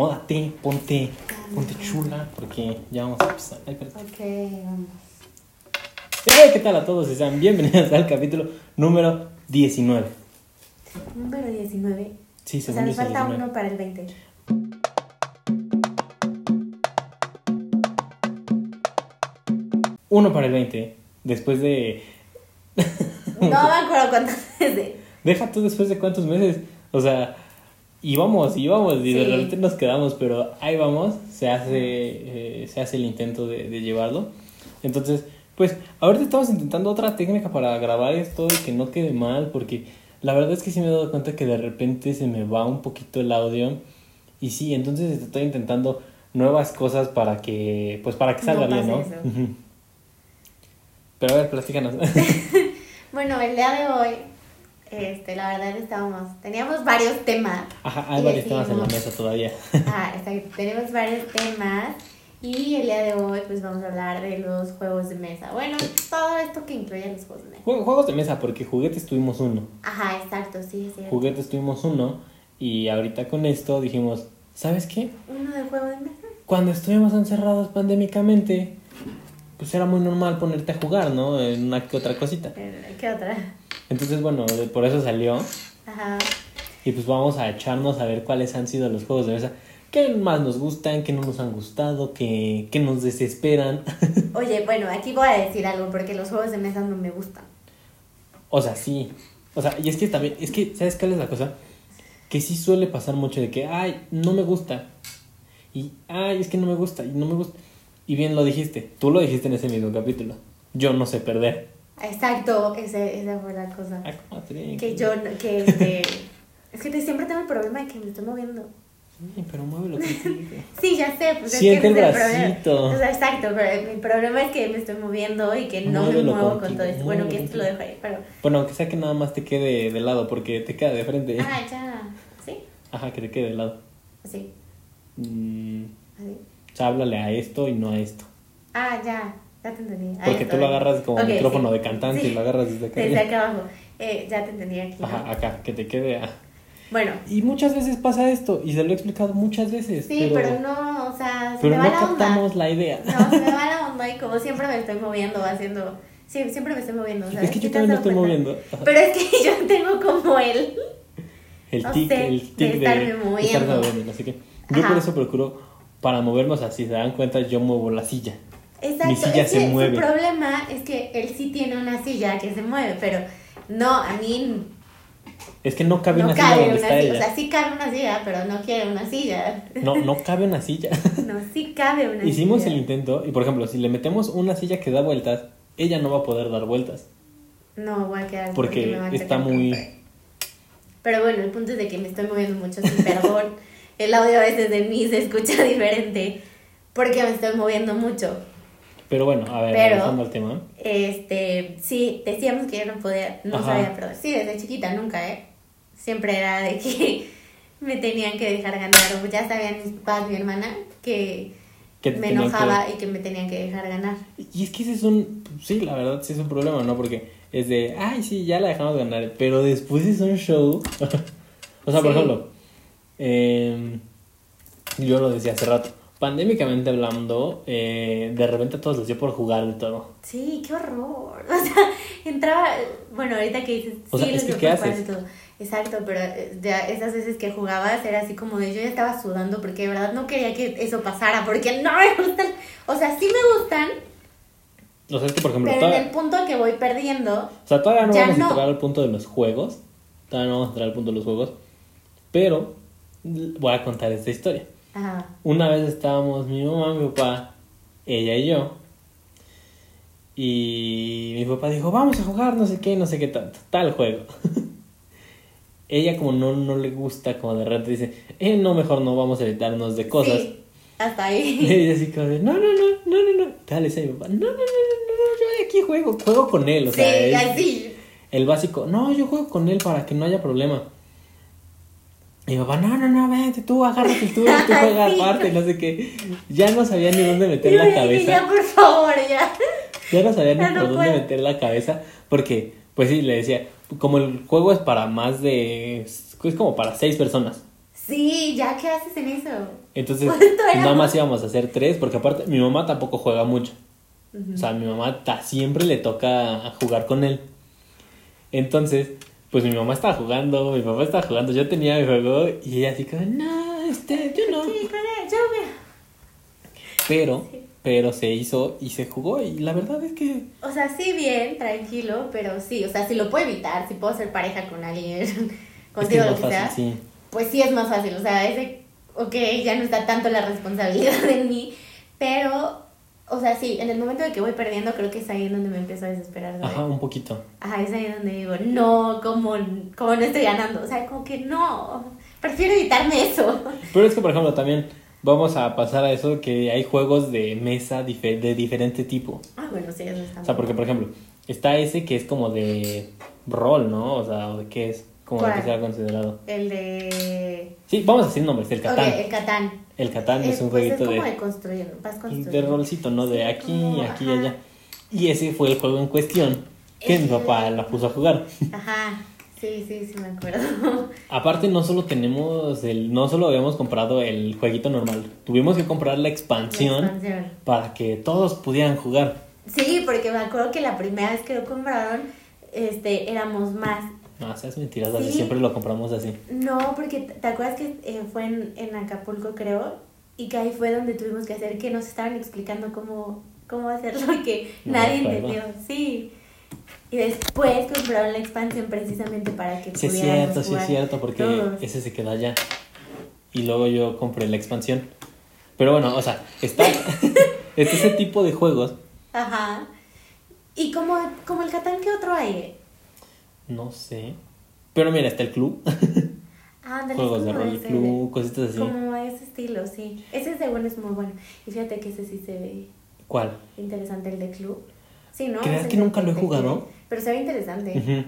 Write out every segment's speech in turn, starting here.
acomódate, ponte, ponte chula, porque ya vamos a empezar. Ay, espérate. Ok, vamos. Eh, ¿Qué tal a todos? Y sean bienvenidos al capítulo número 19. Número 19. Sí, O sea, según nos es el falta 19. uno para el 20. Uno para el 20. Después de. No me acuerdo cuántas veces. Deja tú después de cuántos meses. O sea, íbamos, íbamos y de Sí. repente nos quedamos, pero ahí vamos. Se hace, eh, se hace el intento de, de llevarlo. Entonces, pues, ahorita estamos intentando otra técnica para grabar esto y que no quede mal, porque la verdad es que sí me he dado cuenta que de repente se me va un poquito el audio. Y sí, entonces estoy intentando nuevas cosas para que, pues, para que salga No bien, ¿no? eso. Pero a ver, platícanos. Bueno, el día de hoy, este, la verdad estábamos, teníamos varios temas. Ajá, hay varios temas en la mesa todavía. Ah, exacto, tenemos varios temas. Y el día de hoy, pues vamos a hablar de los juegos de mesa. Bueno, todo esto que incluye los juegos de mesa. Jue- Juegos de mesa, porque juguetes tuvimos uno. Ajá, exacto, sí, sí. Juguetes tuvimos uno. Y ahorita con esto dijimos, ¿sabes qué? Uno del juego de mesa. Cuando estuvimos encerrados pandémicamente, pues era muy normal ponerte a jugar, ¿no? En una que otra cosita. Eh, ¿Qué otra? Entonces, bueno, por eso salió. Ajá. Y pues vamos a echarnos a ver cuáles han sido los juegos de mesa. ¿Qué más nos gustan? ¿Qué no nos han gustado? ¿Qué, qué nos desesperan? Oye, bueno, aquí voy a decir algo porque los juegos de mesa no me gustan. O sea, sí. O sea, y es que también, es que, ¿sabes cuál es la cosa? Que sí suele pasar mucho de que, ay, no me gusta. Y, ay, es que no me gusta, y no me gusta. Y bien lo dijiste, tú lo dijiste en ese mismo capítulo. Yo no sé perder. Exacto, ese, esa fue la cosa. Ay, ¿cómo te- Que yo, que este... Es que siempre tengo el problema de que me estoy moviendo. Sí, pero muévelo. Sí, ya sé, pues Siente es que el bracito. O sea, exacto, pero mi problema es que me estoy moviendo y que no Muévelo me muevo con todo esto. Bueno, que esto lo dejo ahí, pero... Bueno, aunque sea que nada más te quede de lado, porque te queda de frente. Ah, ya. ¿Sí? Ajá, que te quede de lado. Así, Mm, así. o sea, háblale a esto y no a esto. Ah, ya. Ya te entendí. Ahí Porque tú estoy. lo agarras como Ok, micrófono sí. de cantante Sí. y lo agarras desde acá. Desde acá abajo. Eh, ya te entendí aquí. ¿no? Ajá, acá, que te quede a... Bueno, Y muchas veces pasa esto, y se lo he explicado muchas veces. sí, pero, pero, no, o sea, se pero me no va la onda. captamos la idea. No, se me va la onda y como siempre me estoy moviendo, haciendo... Sí, siempre me estoy moviendo, ¿sabes? es que yo ¿Sí te has también me estoy cuenta? moviendo. Pero es que yo tengo como él. el no tic, sé, el de tic de, estarme de moviendo. estarme moviendo, así que yo Ajá. por eso procuro, para movernos así, se dan cuenta, yo muevo la silla. Exacto, Mi silla es se que mueve. su problema es que él sí tiene una silla que se mueve, pero no, a mí Es que no cabe no una silla donde una está silla. ella. O sea, sí cabe una silla, pero no quiere una silla. No, no cabe una silla. No, sí cabe una Hicimos silla. el intento, y por ejemplo, si le metemos una silla que da vueltas, ella no va a poder dar vueltas. No, voy a quedar Porque me va a está muy... Pero bueno, el punto es de que me estoy moviendo mucho, sin perdón. el audio a veces de mí se escucha diferente porque me estoy moviendo mucho. Pero bueno, a ver, Pero- regresando al tema. Este, sí, decíamos que yo no podía, no Ajá. sabía perder. Sí, desde chiquita nunca, ¿eh? Siempre era de que me tenían que dejar ganar. Ya sabían mis papás, mi hermana, que me enojaba y que me tenían que dejar ganar. Y es que ese es un, sí, la verdad sí es un problema, ¿no? Porque es de, ay, sí, ya la dejamos ganar, pero después es un show. o sea, por ejemplo, eh, yo lo decía hace rato, pandémicamente hablando, eh, de repente a todos les dio por jugar de todo. Sí, qué horror. O sea, entraba, bueno, ahorita que dices, O sí, sea, les es que, dio ¿qué por jugar haces? de todo. Exacto, pero eh, ya esas veces que jugabas era así como de yo ya estaba sudando porque de verdad no quería que eso pasara, porque no me gustan. O sea, sí me gustan, O sea, es que, por ejemplo, pero en el punto que voy perdiendo, o sea, todavía no vamos no. a entrar al punto de los juegos, todavía no vamos a entrar al punto de los juegos, pero voy a contar esta historia. Ajá, Una vez estábamos mi mamá, mi papá, ella y yo. Y mi papá dijo, vamos a jugar no sé qué, no sé qué tanto, tal juego. ella como no, no le gusta, como de repente dice, eh, no, mejor no, vamos a evitarnos de cosas. sí, hasta Y ahí. ella así como de, no, no, no, no, no, no. Tal, dice mi papá, no, no, no, no, no, yo aquí juego, juego con él. O Sí, sea, él- así. el básico, no, yo juego con él para que no haya problema. Y mi papá, no, no, no, vente tú, agárrate tú, tú juega Sí. aparte, no sé qué. Ya no sabía ni dónde meter la cabeza. Ya, por favor, ya. Ya no sabía ni no por dónde meter la cabeza. Porque, pues sí, le decía, como el juego es para más de. Es como para seis personas. Sí, ya, ¿qué haces en eso? Entonces, nada más íbamos a hacer tres, porque aparte mi mamá tampoco juega mucho. O sea, mi mamá ta- siempre le toca jugar con él. Entonces, pues mi mamá estaba jugando, mi papá estaba jugando, yo tenía mi juego y ella así como, no, este, yo no. Sí, con él, yo me... Pero, pero se hizo y se jugó y la verdad es que... O sea, sí, bien, tranquilo, pero sí, o sea, si lo puedo evitar, si puedo ser pareja con alguien, es que contigo, es lo que sea, sí. pues sí es más fácil, o sea, ese, ok, ya no está tanto la responsabilidad en mí, pero, o sea, sí, en el momento de que voy perdiendo, creo que es ahí donde me empiezo a desesperar, ¿sabes? Ajá, un poquito. Ajá, es ahí donde digo, no, como, como no estoy ganando, o sea, como que no, prefiero evitarme eso. Pero es que, por ejemplo, también vamos a pasar a eso que hay juegos de mesa de diferente tipo. Ah, bueno, sí, eso está O sea, porque, por ejemplo, está ese que es como de rol, ¿no? O sea, ¿o ¿de qué es? Como ¿Cuál? que sea considerado. El de... Sí, vamos a decir nombres, el Catán. El Catán. El Catán es Eh, un pues jueguito es como de, de construir, vas construyendo. de rolcito, ¿no? De Sí, aquí, como, aquí y allá. Y ese fue el juego en cuestión que mi papá la puso a jugar. Ajá, sí, sí, sí me acuerdo. Aparte, no solo tenemos el, no solo habíamos comprado el jueguito normal, tuvimos que comprar la expansión, La expansión. para que todos pudieran jugar. Sí, porque me acuerdo que la primera vez que lo compraron, este, éramos más. No, seas mentiras, así Sí. siempre lo compramos así. No, porque te acuerdas que eh, fue en, en Acapulco, creo, y que ahí fue donde tuvimos que hacer, que nos estaban explicando cómo, cómo hacerlo y que No nadie entendió. Sí. Y después compraron la expansión precisamente para que Sí es pudiéramos cierto, sí es cierto, porque todos. ese se queda allá. Y luego yo compré la expansión. Pero bueno, o sea, está, está ese tipo de juegos. Ajá. Y como, como el Catán, ¿qué otro hay? No sé. Pero mira, está el club. Ah, Juegos de rol, club, cositas así. Como ese estilo, sí. Ese según es muy bueno. Y fíjate que ese sí se ve ¿Cuál? interesante, el de club. Sí, ¿no? ¿Crees que de- nunca lo he de- jugado? Pero se ve interesante. Ujú.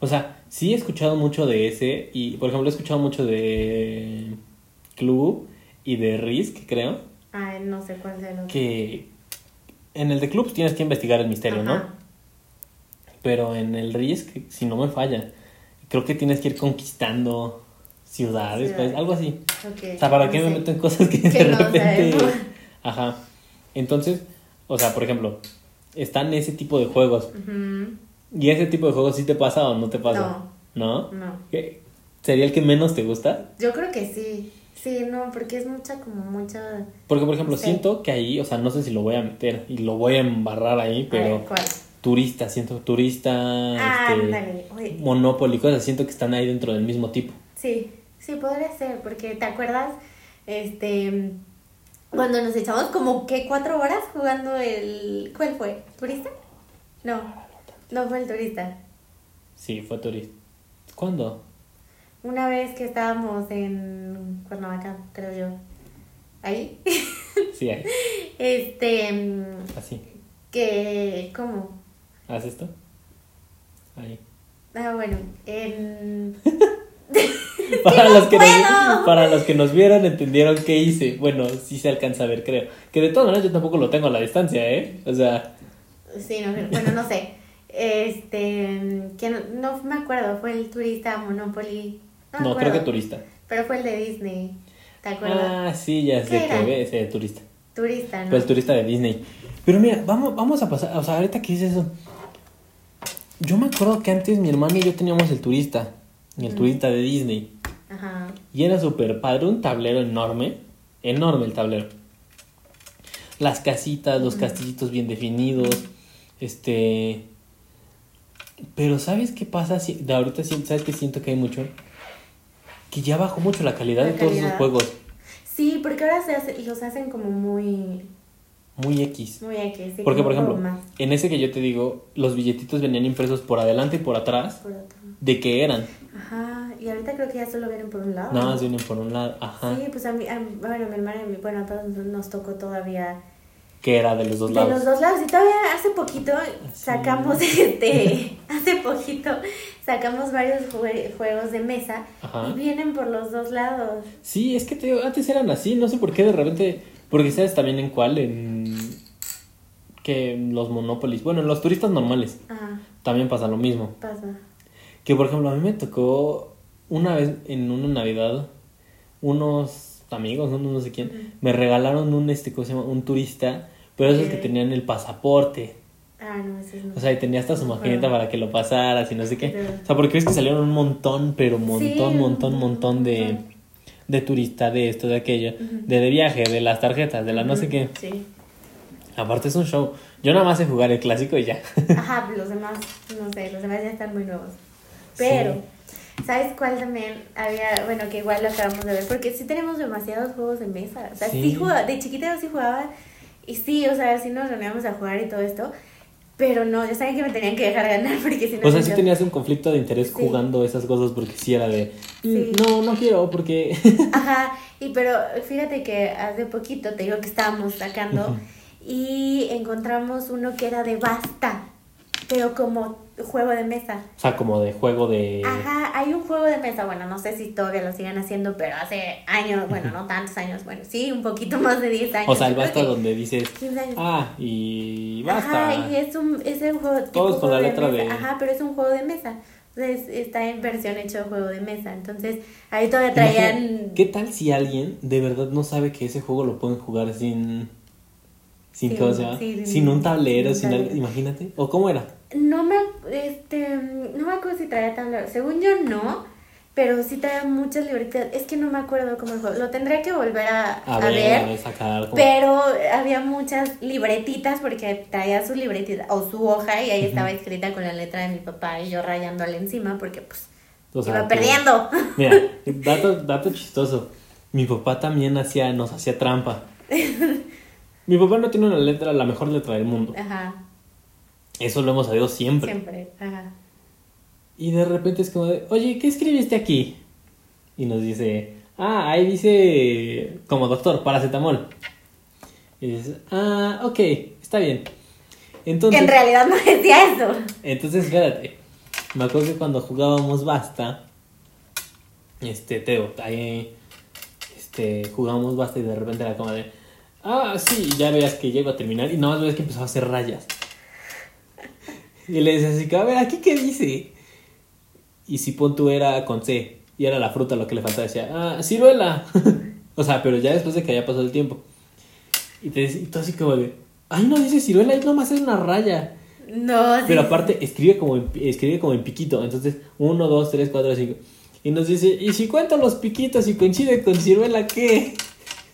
O sea, sí he escuchado mucho de ese. Y por ejemplo, he escuchado mucho de club y de Risk, creo. Ay, no sé cuál sea el otro. Que en el de club tienes que investigar el misterio, ¿no? Pero en el Risk, si no me falla, creo que tienes que ir conquistando ciudades, algo así. O sea, ¿para no qué me meto en cosas que, Que de no repente... sabemos. Ajá. Entonces, o sea, por ejemplo, están ese tipo de juegos. Ujú. ¿Y ese tipo de juegos sí te pasa o no te pasa? ¿No? No. ¿Qué? ¿Sería el que menos te gusta? Yo creo que sí. Sí, no, porque es mucha, como mucha. Porque, por ejemplo, Sí. siento que ahí, o sea, no sé si lo voy a meter y lo voy a embarrar ahí, A pero ver, ¿cuál? Turista, siento turista, Ah, este, Monopoly, cosas, siento que están ahí dentro del mismo tipo. Sí, sí, podría ser, porque ¿te acuerdas? Este. Cuando nos echamos como que cuatro horas jugando el. ¿Cuál fue? ¿Turista? No, no fue el turista. Sí, fue turista. ¿Cuándo? Una vez que estábamos en Cuernavaca, creo yo. Ahí. Sí, ahí. Este. Así. Que. ¿Cómo? ¿Haz esto? Ahí. Ah, bueno. En. Para los, que nos, para los que nos vieron, entendieron qué hice. Bueno, sí se alcanza a ver, creo. Que de todas maneras yo tampoco lo tengo a la distancia, ¿eh? O sea, Sí, no, bueno, no sé. Este. Que no, no me acuerdo, fue el turista Monopoly. No, creo que turista. Pero fue el de Disney. ¿Te acuerdas? Ah, sí, ya sé ¿Qué que ve ese turista. turista, ¿no? Fue el turista de Disney. Pero mira, vamos, vamos a pasar, o sea, ahorita que dices eso. Yo me acuerdo que antes mi hermano y yo teníamos el turista. El turista de Disney. Ajá. Y era súper padre, un tablero enorme. Enorme el tablero. Las casitas, los castillitos bien definidos. Este. Pero ¿sabes qué pasa? Si- de ahorita ¿sabes qué siento que hay mucho? Que ya bajó mucho la calidad La de todos esos juegos. Sí, porque ahora se hace- los hacen como muy. Muy X. Muy X. sí, Porque, por ejemplo, más en ese que yo te digo, los billetitos venían impresos por adelante y por atrás por de qué eran. Ajá. Y ahorita creo que ya solo vienen por un lado. Nada más vienen por un lado. Ajá. Sí, pues a mí, a- bueno, mi hermana y mi, bueno, nos tocó todavía Que era de los dos de lados. los dos lados. Y todavía hace poquito sacamos este, hace poquito sacamos varios jue- juegos de mesa Ajá. y vienen por los dos lados. Sí, es que te digo, antes eran así, no sé por qué de repente. Porque sabes también en cuál, en. Que los Monopolis. Bueno, en los turistas normales también pasa lo mismo. pasa. Que por ejemplo, a mí me tocó una vez en una Navidad unos amigos, no, no sé quién, me regalaron un, este, ¿cómo se llama? Un turista, pero esos que tenían el pasaporte. Ah, no, ese es no. O sea, y tenía hasta su maquinita para que lo pasaras y no sé qué. O sea, porque ves que salieron un montón, pero montón, Sí, un montón, montón de, de turista, de esto, de aquello, de, de viaje, de las tarjetas, de la no sé qué. Sí. Aparte es un show. Yo nada más sé jugar el clásico y ya. Ajá, los demás, no sé, los demás ya están muy nuevos. Pero, ¿sabes cuál también había? Bueno, que igual lo acabamos de ver, porque sí tenemos demasiados juegos de mesa. O sea, sí, Sí. jugaba, de chiquita yo sí jugaba, y sí, o sea, sí nos reuníamos a jugar y todo esto, pero no, ya saben que me tenían que dejar ganar, porque si no... O sea, yo- sí tenías un conflicto de interés Sí. jugando esas cosas porque sí era de... "Mm, Sí. No, no quiero porque... Ajá, y pero fíjate que hace poquito te digo que estábamos sacando Ujú. Y encontramos uno que era de basta, pero como juego de mesa. O sea, como de juego de... Ajá, hay un juego de mesa, bueno, no sé si todavía lo sigan haciendo, pero hace años, bueno, no tantos años, bueno, sí, un poquito más de 10 años. O sea, el basta donde dices... 15 años. Ah, y basta. Ajá, y es un, es un juego tipo Todos con la letra de- Ajá, pero es un juego de mesa. Entonces está en versión hecho juego de mesa. Entonces ahí todavía traían... Imagina- ¿Qué tal si alguien de verdad no sabe que ese juego lo pueden jugar sin... Sin, Sin- sin- un tablero, sin tablero. imagínate. ¿O cómo era? No me, este, no me acuerdo si traía tablero. Según yo no, pero sí traía muchas libretitas. Es que no me acuerdo cómo el juego. Lo tendré que volver a, A, a ver, ver. a ver, sacar. como- Pero había muchas libretitas porque traía su libretita o su hoja y ahí estaba escrita con la letra de mi papá y yo rayándole encima porque pues o sea, iba tú- perdiendo. Mira, dato, dato chistoso. Mi papá también hacía, nos hacía trampa. Mi papá no tiene una letra, la mejor letra del mundo. Ajá, Eso lo hemos sabido siempre. siempre. Ajá. Y de repente es como de, oye, ¿qué escribiste aquí? Y nos dice, ah, ahí dice, como doctor, paracetamol. Y dices, ah, ok, está bien. Entonces, en realidad no decía eso. entonces espérate. Me acuerdo que cuando jugábamos Basta, este, Teo, ahí, este, jugábamos Basta y de repente era como de, ah, sí, ya veas que llego a terminar y nada más veías que empezaba a hacer rayas. Y le decías así, a ver, ¿aquí qué dice? Y si pon tú era con C y era la fruta lo que le faltaba, decía, ah, ciruela. o sea, pero ya después de que haya pasado el tiempo. Y te y tú así como de, ay, no dice ciruela, es nomás es una raya. No, sí. Pero aparte, escribe como en, escribe como en piquito. Entonces, 1, 2, 3, 4, 5. Y nos dice, ¿y si cuento los piquitos y coincide con ciruela qué?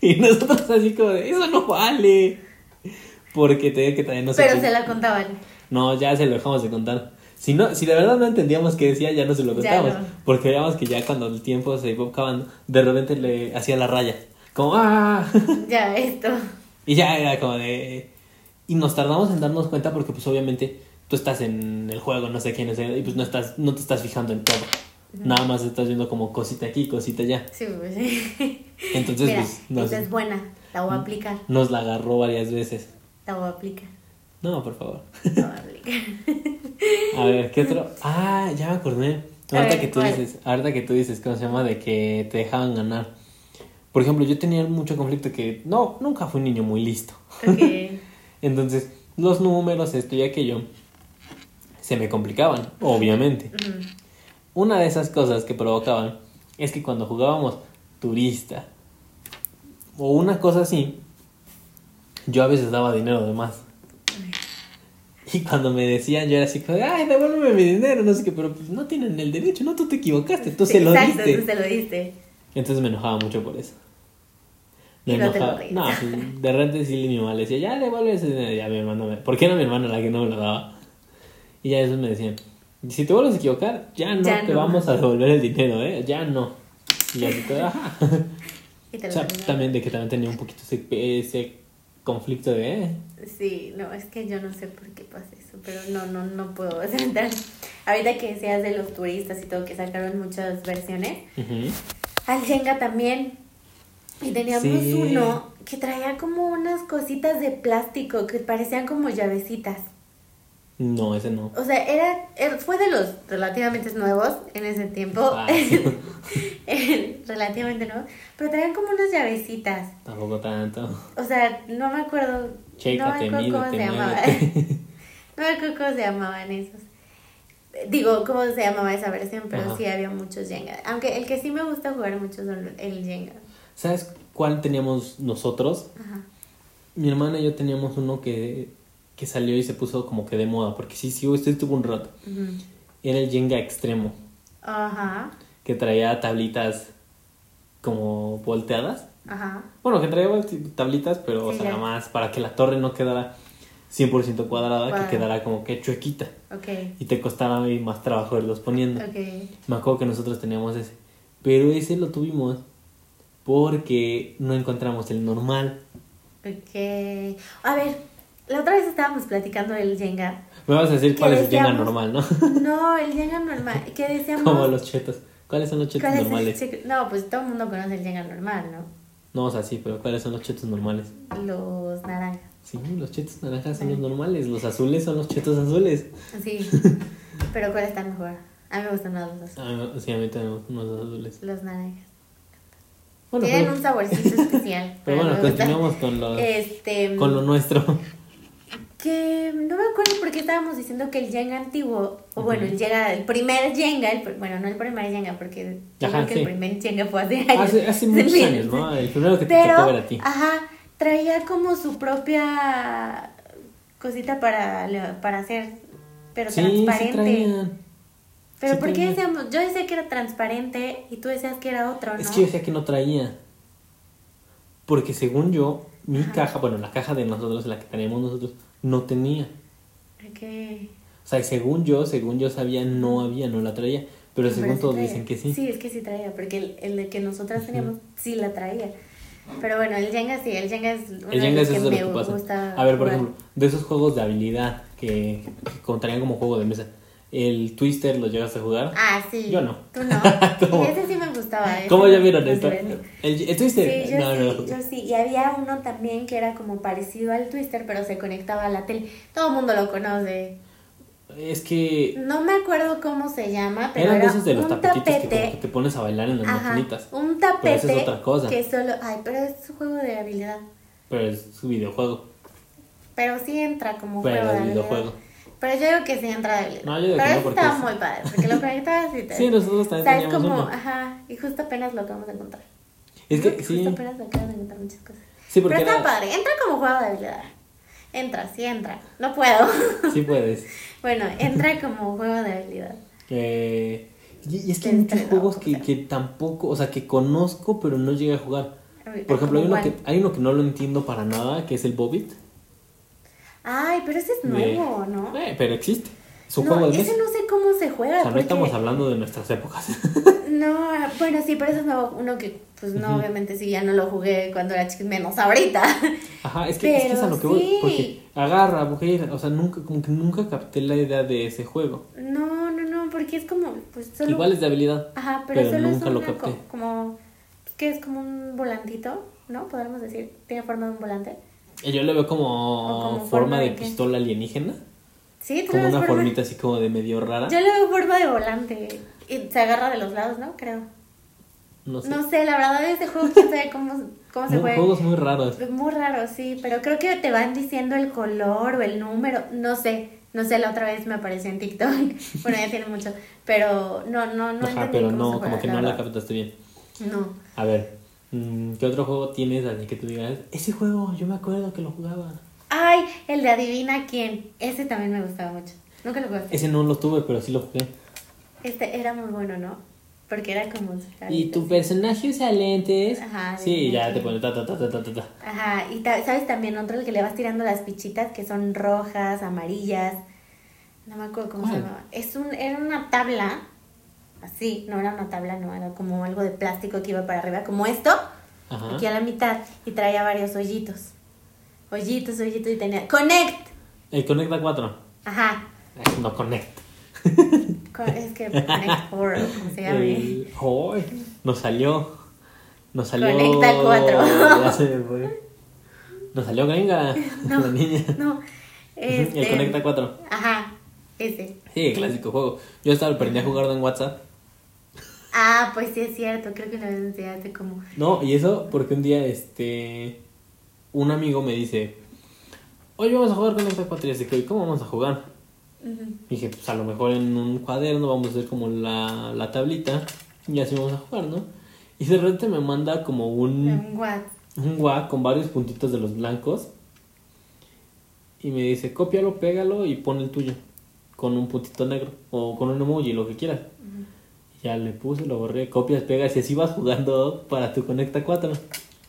Y nosotros así como de, eso no vale. Porque te digo que también no sé. Pero qué- se la contaban. No, ya se lo dejamos de contar. Si, no, si de verdad no entendíamos qué decía, ya no se lo contábamos. no. Porque veíamos que ya cuando el tiempo se iba acabando, de repente le hacía la raya. Como, ¡ah! Ya, esto. Y ya era como de... Y nos tardamos en darnos cuenta porque pues obviamente tú estás en el juego, no sé quién es, y pues no, estás, no te estás fijando en todo. Nada más estás viendo como cosita aquí, cosita allá. Sí, pues sí. Entonces Mira, pues nos, esta es buena. La voy a aplicar. nos la agarró varias veces. La voy a aplicar. No, por favor. La voy a aplicar. A ver, ¿qué otro? Ah, ya me acordé. Ahorita que tú ¿cuál? dices, ahorita que tú dices, ¿cómo se llama? De que te dejaban ganar. Por ejemplo, yo tenía mucho conflicto que no, nunca fui un niño muy listo. Ok. Entonces, los números, esto y aquello, se me complicaban, obviamente. Una de esas cosas que provocaban es que cuando jugábamos turista o una cosa así, yo a veces daba dinero de más. Y cuando me decían, yo era así como, ay, devuélveme mi dinero, no sé qué, pero pues no tienen el derecho, no, tú te equivocaste, tú Sí, se lo exacto, diste. tú se lo diste. Entonces me enojaba mucho por eso. Me Y no te lo enojaba. No, pues, de repente sí mi mamá le decía, ya devuelve ese dinero. Ya mi hermano me... ¿Por qué no mi hermana la que no me lo daba? Y ya eso me decían, si te vuelves a equivocar, ya no Ya te no. vamos a devolver el dinero, ¿eh? Ya no. Y así todo, ajá. Y te O sea, también de que también tenía un poquito ese, ese conflicto de, eh, Sí, no, es que yo no sé por qué pasa eso, pero no, no, no puedo entrar. Ahorita que decías de los turistas y todo, que sacaron muchas versiones, ujú. al Jenga también. Y teníamos Sí. uno que traía como unas cositas de plástico que parecían como llavecitas. No, ese no. O sea, era, era- fue de los relativamente nuevos en ese tiempo. Ah, relativamente nuevos. Pero traían como unas llavecitas. Tampoco tanto. O sea, no me acuerdo. no me acuerdo cómo se llamaban. no me acuerdo cómo se llamaban esos. Digo, ¿cómo se llamaba esa versión? Pero Ajá. sí había muchos Jenga. Aunque el que sí me gusta jugar mucho son el Jenga. ¿Sabes cuál teníamos nosotros? Ajá. Mi hermana y yo teníamos uno que, que salió y se puso como que de moda, porque sí, sí, este estuvo un rato. Era el Jenga extremo, Ajá. que traía tablitas como volteadas. Ajá. Bueno, que traía tablitas, pero Sí, o sea, ya. más para que la torre no quedara 100% cuadrada, que quedara como que chuequita Ok. y te costara más trabajo irlos poniendo. Ok. Me acuerdo que nosotros teníamos ese, pero ese lo tuvimos porque no encontramos el normal. Ok. A ver, la otra vez estábamos platicando del Jenga. Me vas a decir ¿Qué cuál es el Jenga decíamos? normal, ¿no? No, el Jenga normal. ¿Qué decíamos? Como los chetos. ¿Cuáles son los chetos ¿Cuál es el normales? No, pues todo el mundo conoce el Jenga normal, ¿no? No, o sea, sí, pero ¿cuáles son los chetos normales? Los naranjas. Sí, los chetos naranjas son los normales, los azules son los chetos azules. Sí. Pero ¿cuál está mejor? A mí me gustan más los azules. Ah, sí, a mí también me gustan los azules. Los naranjas. Bueno, Tienen pero, un saborcito especial. pero bueno, continuamos con lo, Este. con lo nuestro. Que no me acuerdo por qué estábamos diciendo que el Jenga antiguo, o bueno, el Jenga, el primer Jenga, el bueno, no el primer Jenga, porque Ajá, creo que sí. el primer Jenga fue hace años. Hace, hace muchos Sí. años, ¿no? El primero que te tocó ver a ti. ajá, traía como su propia cosita para, para hacer, pero sí, transparente. pero ¿por qué decíamos? Yo decía que era transparente y tú decías que era otro, ¿no? Es que yo decía que no traía. Porque según yo, mi Ajá. caja, bueno, la caja de nosotros, la que teníamos nosotros, no tenía. Ok. O sea, según yo, según yo sabía, no había, no la traía. Pero según sí todos traía. dicen que sí. Sí, es que sí traía, porque el, el de que nosotras teníamos sí la traía. Pero bueno, el Jenga sí, el Jenga es uno El Jenga es que eso me lo que pasa. gusta A ver, por jugar. ejemplo, de esos juegos de habilidad que, que contraían como juego de mesa. El Twister lo llegaste a jugar. Ah, sí. Yo no. Tú no. ¿Cómo? Ese sí me gustaba. ¿Cómo ya vieron esto? El, el Twister. Sí, yo no, sí, no, yo sí. Y había uno también que era como parecido al Twister, pero se conectaba a la tele. Todo el mundo lo conoce. Es que No me acuerdo cómo se llama, pero eran era esos de los un que, tapete. que te pones a bailar en las Ajá, maquinitas. un Pero tapete esa es otra cosa. que solo... Ay, pero es un juego de habilidad. Pero es su videojuego. Pero sí entra como Pero juego de habilidad. Pero yo digo que sí entra de habilidad. No, yo digo pero que no, porque estaba es- muy padre, porque lo conectabas y te... Sí, nosotros también ¿Sabes teníamos como, uno. Ajá, y justo apenas lo acabamos de encontrar. Es que justo sí. apenas acabamos de encontrar muchas cosas. Sí, porque Pero está era- padre, entra como juego de habilidad. Entra, sí entra. No puedo. Sí puedes. bueno, entra como juego de habilidad. Eh, y, es que hay muchos juegos que, que tampoco, o sea, que conozco, pero no llegué a jugar. Por ejemplo, hay ¿Como uno, que, hay uno que no lo entiendo para nada, que es el Bobbit. Ay, pero ese es de- nuevo, ¿no? Eh, pero existe. Es un no, juego de ese mesa. no sé cómo se juega. O sea, no porque- estamos hablando de nuestras épocas. No, bueno, sí, pero ese es nuevo. Uno que, pues no, obviamente sí, ya no lo jugué cuando era chiquito, menos ahorita. Ajá, es que, es, que es a lo que voy. Porque agarra, mujer, o sea, nunca, como que nunca capté la idea de ese juego. No, no, no, porque es como, pues solo. Igual es de habilidad. Ajá, pero, pero solo nunca es lo una capté. co- como, que es como un volantito, ¿no? Podríamos decir, tiene forma de un volante. Yo le veo como, forma, forma de de pistola alienígena. Sí, Como una formita así como de medio rara. Yo le veo forma de volante y se agarra de los lados, ¿no? Creo. No sé. No sé, la verdad este juego quién sabe cómo, cómo se juega. juegos muy raros. Muy raro, sí, pero creo que te van diciendo el color o el número, no sé, no sé, la otra vez me apareció en TikTok, bueno, ya tiene mucho, pero no, no, no Ajá, entendí pero cómo no, se como que no la captaste bien. No, A ver, ¿qué otro juego tienes así que tú digas? Ese juego, yo me acuerdo que lo jugaba. ay, el de adivina quién, ese también me gustaba mucho, nunca lo jugaste, Ese no lo tuve, pero sí lo jugué. este era muy bueno, ¿no? Porque era como... ¿Y tu personaje usa lentes? Ajá, Sí, ya te pone ta ta ta ta ta ta. Ajá, y ta- sabes también otro el que le vas tirando las fichitas que son rojas, amarillas, no me acuerdo cómo se llamaba. Es un, era una tabla, así, no era una tabla, no, era como algo de plástico que iba para arriba, como esto, Ajá. aquí a la mitad, y traía varios hoyitos. Hoyitos, hoyitos, y tenía... ¡Connect! El Conecta 4. Ajá, No Connect. co- es que Connect 4, como se llame. El... ¡Ay! Nos salió. Nos salió. Conecta 4. Ya se me fue. Nos salió gringa. No. La niña. No, este... El Conecta 4. Ajá, ese. Sí, clásico juego. Yo estaba aprendí a jugar en WhatsApp. Ah, pues sí es cierto, creo que una vez enseñaste como... No, y eso porque un día, este, un amigo me dice, oye, vamos a jugar con esta 4 y así que, ¿cómo vamos a jugar? Dije, pues a lo mejor en un cuaderno vamos a hacer como la, la tablita y así vamos a jugar, ¿no? Y de repente me manda como un, Un what? un WA con varios puntitos de los blancos y me dice, cópialo, pégalo y pon el tuyo con un puntito negro o con un emoji, lo que quieras. Ya le puse, lo borré, copias, pegas y así vas jugando para tu Conecta 4.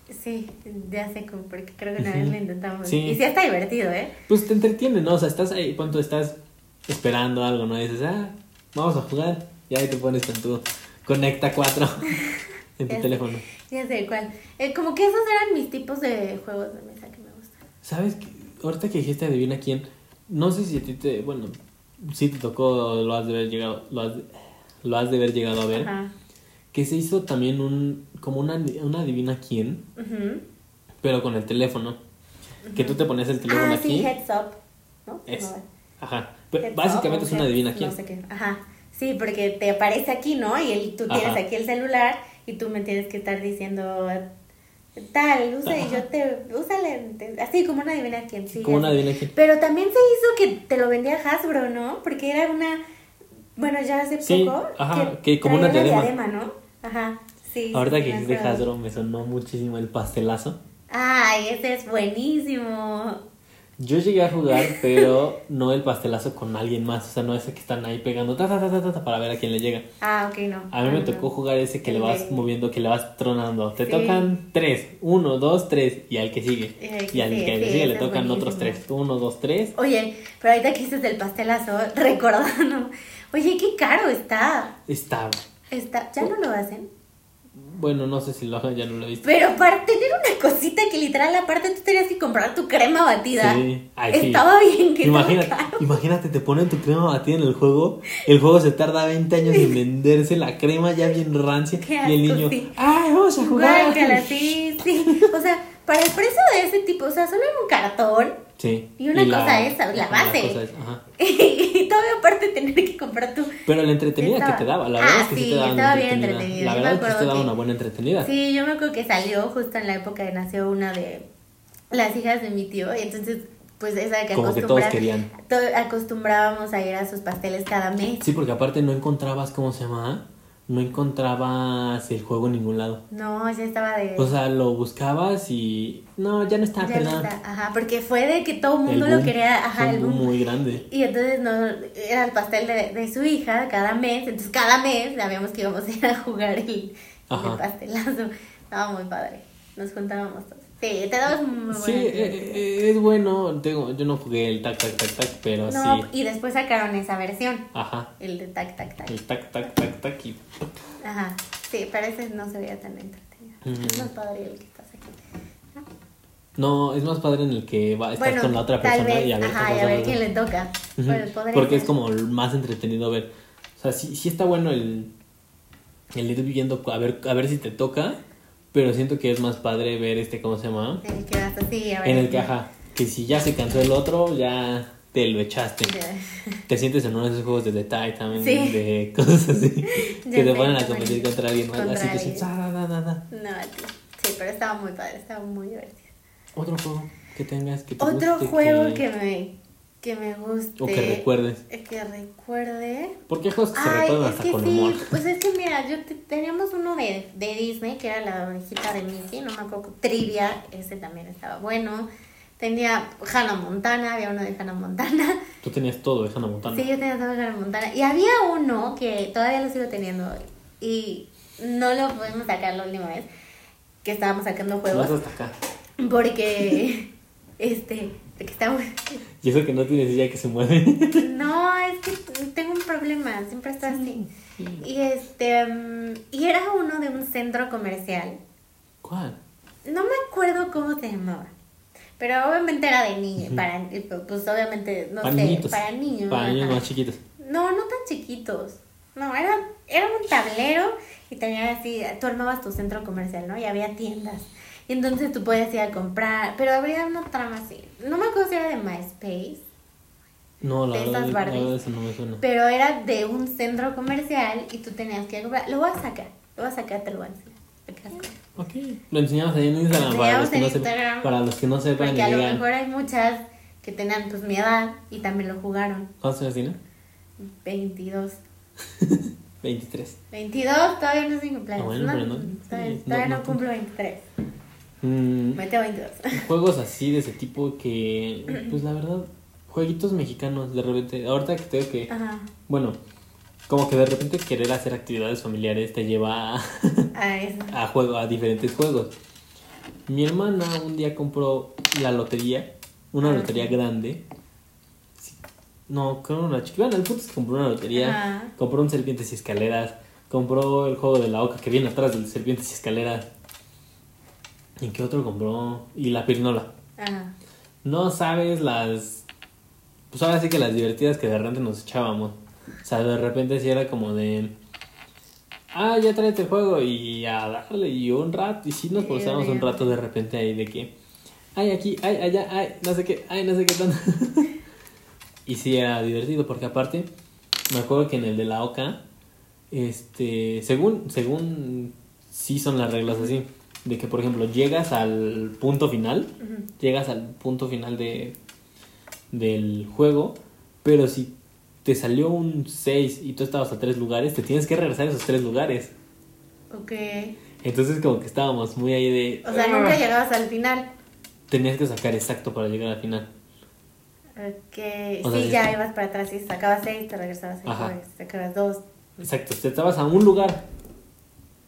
Sí, ya sé porque creo que una vez lo intentamos. Sí. Y sí está divertido, ¿eh? Pues te entretiene, ¿no? O sea, estás ahí, cuando estás esperando algo, ¿no? Y dices, ah, vamos a jugar. Y ahí te pones con tu Conecta 4 en tu teléfono. Ya sé cuál. Eh, como que esos eran mis tipos de juegos de mesa que me gustan. ¿Sabes? qué? Ahorita que dijiste adivina quién, no sé si a ti te, bueno, si te tocó, lo has de haber llegado, lo has de, lo has de haber llegado a ver, Ajá. que se hizo también un, como una, una adivina quién, pero con el teléfono. Que tú te ponías el teléfono Ah, aquí. sí, heads up. ¿No? Es. Ajá. Pero heads básicamente up es una adivina quién. No sé qué. Ajá. Sí, porque te aparece aquí, ¿no? Y el, tú tienes Ajá. aquí el celular y tú me tienes que estar diciendo tal, usa y yo te, úsale, te- así como una adivina quién, sí. Como una adivina quién. Pero también se hizo que te lo vendía Hasbro, ¿no? Porque era una, bueno, ya hace Sí, poco. ajá, que como una diadema. ¿no? Ajá, sí. Ahorita sí, que acuerdo. Hasbro me sonó muchísimo el pastelazo. Ay, ese es buenísimo. Yo llegué a jugar, pero no el pastelazo con alguien más. O sea, no ese que están ahí pegando ta, ta, ta, ta, para ver a quién le llega. Ah, ok, no. A mí Ah, me no. tocó jugar ese que le vas de- moviendo, que le vas tronando. Te Sí. tocan tres. Uno, dos, tres. Y al que sigue. Y al que Y al sigue, que le sí, tocan otros tres. Uno, dos, tres. Oye, pero ahorita que hiciste el pastelazo, recordando. Oye, qué caro está. Está. Está, ya no lo hacen. Bueno, no sé si lo hagan, ya no lo he visto. Pero para tener una cosita que literal aparte tú tenías que comprar tu crema batida. Sí. Ay, sí. Estaba bien que Imagínate, caro. imagínate, te ponen tu crema batida en el juego. El juego se tarda 20 años en venderse. La crema ya bien rancia. Qué y el asco, niño, sí. ¡ay, vamos a jugar! Guácala, sí, sí. O sea, para el precio de ese tipo, o sea, solo en un cartón. Sí. Y una cosa la base. cosa esa, ajá. Y todavía aparte tener que comprar tu. Pero la entretenida Estaba- que te daba, la verdad Ah, es que sí, sí, te daba una estaba bien entretenida. entretenida, La yo me verdad es que sí te acuerdo daba que- una buena entretenida. Sí, yo me acuerdo que salió justo en la época que nació una de las hijas de mi tío. Y entonces, pues esa que Como que todos acostumbra- querían. to- acostumbrábamos a ir a sus pasteles cada mes. Sí, porque aparte no encontrabas, ¿cómo se llama? No encontrabas el juego en ningún lado. No, ya estaba de. O sea, lo buscabas y... No, ya no está, ya no está. Ajá, porque fue de que todo el El mundo lo quería. Ajá, el boom boom. muy grande. Y entonces no, era el pastel de, de su hija cada mes. Entonces cada mes sabíamos que íbamos a ir a jugar el, el pastelazo. Estaba muy padre. Nos juntábamos todos. Sí, te dabas muy Sí, eh, eh, es bueno. Tengo, yo no jugué el tac, tac, tac, tac, pero No, sí. y después sacaron esa versión. Ajá. El de tac, tac, tac. El tac, tac, tac, tac y... Ajá. Sí, pero ese no se veía tan entretenido. Es más padre el que estás aquí. No, es más padre en el que va, estás Bueno, con la otra persona vez, y a ver ajá, y a ver quién le toca. Bueno, Porque es como más entretenido ver. O sea, sí, sí está bueno el, el ir viendo a ver, a ver si te toca, pero siento que es más padre ver este, ¿cómo se llama? En el que vas así, a ver. En el que, ajá, que si ya se cansó el otro, ya te lo echaste. Ya. Te sientes en uno de esos juegos de detalle también, Sí. de cosas así, que te ponen a competir contra alguien más. Así que da. No. Sí, pero estaba muy padre, estaba muy divertido. Otro juego que tengas que te Otro guste, juego que me, que me guste. O que recuerdes. eh, Que recuerde. Porque hay juegos que se recuerdan es hasta que con sí, humor. pues es que mira, yo te- teníamos uno de, de Disney, que era la orejita de Mickey, no me acuerdo, Trivia, ese también estaba bueno. Tenía Hannah Montana, había uno de Hannah Montana. Tú tenías todo de Hannah Montana. Sí, yo tenía todo de Hannah Montana. Y había uno que todavía lo sigo teniendo y no lo pudimos sacar la última vez que estábamos sacando juegos. Vas hasta acá. Porque, este, porque está muy... Y eso que no tienes idea que se mueve. No, es que tengo un problema, siempre está así. Y este, mm, y era uno de un centro comercial. ¿Cuál? No me acuerdo cómo se llamaba. Pero obviamente era de niños, Ujú. para, pues obviamente, no para sé, niñitos. para niños. Para niños más chiquitos. No, no tan chiquitos. No, era, era un tablero y tenía así, tú armabas tu centro comercial, ¿no? Y había tiendas. Y entonces tú podías ir a comprar, pero habría una trama así. No me acuerdo si era de MySpace, No, la De verdad, esas la Barbies. verdad eso no me suena. pero era de un centro comercial y tú tenías que comprar. Lo voy a sacar, lo voy a sacar, te lo voy a enseñar. Ok. Lo enseñamos ahí en Instagram Lo para los, en no sepan, Instagram. para los que no sepan. Porque a lo mejor hay muchas que tenían pues mi edad y también lo jugaron. ¿Cuántos años tiene? 22. 23. 22, todavía no es mi cumpleaños. Ah, bueno, no, no- todavía todavía no- cumplo 23. Mm, Mete 22. juegos así de ese tipo que, pues la verdad, jueguitos mexicanos, de repente, ahorita que tengo que, Ajá. bueno, como que de repente querer hacer actividades familiares te lleva a, A a juego, a diferentes juegos. Mi hermana un día compró la lotería, una Ah, lotería grande. Sí, No, creo una chiquita. Bueno, el punto es que compró una lotería, Ajá. compró un serpientes y escaleras, compró el juego de la oca que viene atrás del serpientes y escaleras. ¿Y qué otro compró? Y la pirinola. Ajá. No sabes las. Pues ahora sí que las divertidas que de repente nos echábamos. O sea, de repente sí era como de. Ah, ya tráete el juego y a darle y un rato. Y sí nos pasábamos un rato de repente ahí de que. Ay, aquí, ay, allá, ay, no sé qué, ay, no sé qué tanto. y sí era divertido porque aparte, me acuerdo que en el de la OCA, este, según, según sí son las reglas así, de que por ejemplo llegas al punto final llegas al punto final de del juego, pero si te salió un 6 y tú estabas a tres lugares, te tienes que regresar a esos tres lugares. Ok. Entonces como que estábamos muy ahí de... O sea, "Ah". nunca llegabas al final. Tenías que sacar exacto para llegar al final. Ok. O sí, ya está- ibas para atrás y sacabas 6, te regresabas a Ajá. 6, sacabas 2. Exacto, te estabas a un lugar,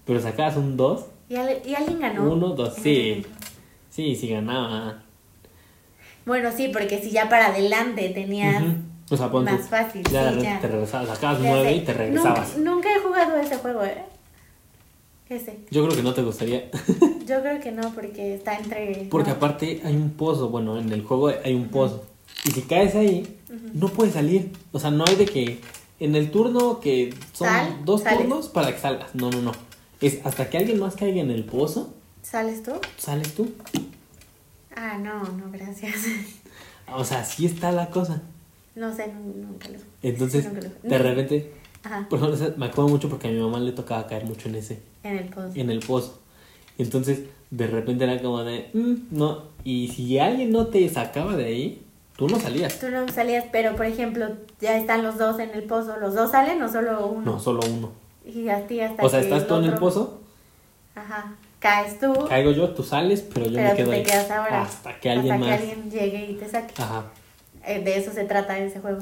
pero sacabas un 2, ¿Y, al- y alguien ganó? 1, 2, sí. Sí, sí ganaba. Bueno, sí, porque si ya para adelante tenías Ujú. O sea, pon tú, más fácil. ya sí, ya. te regresabas, sacabas Ya 9 sé. y te regresabas. Nunca, nunca he jugado ese juego, ¿eh? Ese. Yo creo que no te gustaría. Yo creo que no, porque está entre. Porque no. aparte hay un pozo, bueno, en el juego hay un pozo. Y si caes ahí, no puedes salir. O sea, no hay de que en el turno que son Sal, dos sales. turnos para que salgas. No, no, no. Es hasta que alguien más caiga en el pozo, ¿Sales tú? sales tú. Ah, no, no, gracias. O sea, así está la cosa. No sé, nu- nunca lo. Entonces, nunca lo- de repente, Ajá, por ejemplo, me acuerdo mucho porque a mi mamá le tocaba caer mucho en ese, en el post. en el pozo. Entonces, de repente era como de, "Mm, no. Y si alguien no te sacaba de ahí, tú no salías. Tú no salías, pero por ejemplo, ya están los dos en el pozo. ¿Los dos salen o solo uno? No, solo uno. Y a ti hasta O sea, estás tú en el pozo, Ajá. Caes tú, caigo yo, tú sales, pero yo pero me quedo te ahí quedas ahora. hasta que alguien hasta más. que alguien llegue y te saque. Ajá. Eh, de eso se trata ese juego.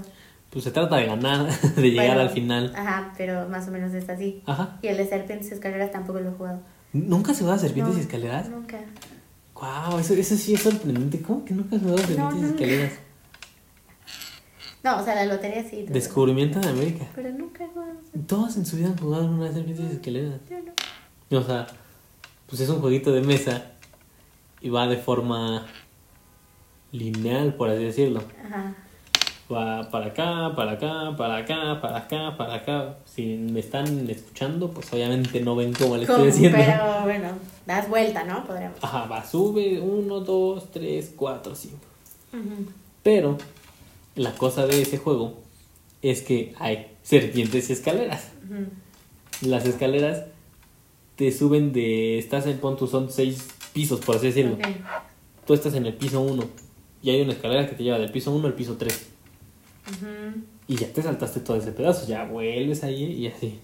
Pues se trata de ganar, de llegar Bueno, al final. Ajá, pero más o menos es así. Ajá. Y el de serpientes y escaleras tampoco lo he jugado. ¿Nunca se juega serpientes No, y escaleras? Nunca. Wow, eso, eso sí es sorprendente. ¿Cómo que nunca has jugado serpientes y no. escaleras? No, o sea, la lotería sí. Descubrimiento de América. Pero nunca he jugado. Todos en su vida han jugado una serpientes y. Yo no. O sea, pues es un jueguito de mesa y va de forma lineal, por así decirlo. Ajá. Va para acá, para acá, para acá, para acá, para acá. Si me están escuchando, pues obviamente no ven cómo le estoy diciendo. pero bueno, das vuelta, ¿no? Podríamos. Ajá, va, sube 1, 2, 3, 4, 5. Ujú. Pero la cosa de ese juego es que hay serpientes y escaleras. Las escaleras te suben de. Estás en punto, son 6 pisos, por así decirlo. Tú estás en el piso 1 y hay una escalera que te lleva del piso 1 al piso 3. Ujú. Y ya te saltaste todo ese pedazo, ya vuelves ahí y así.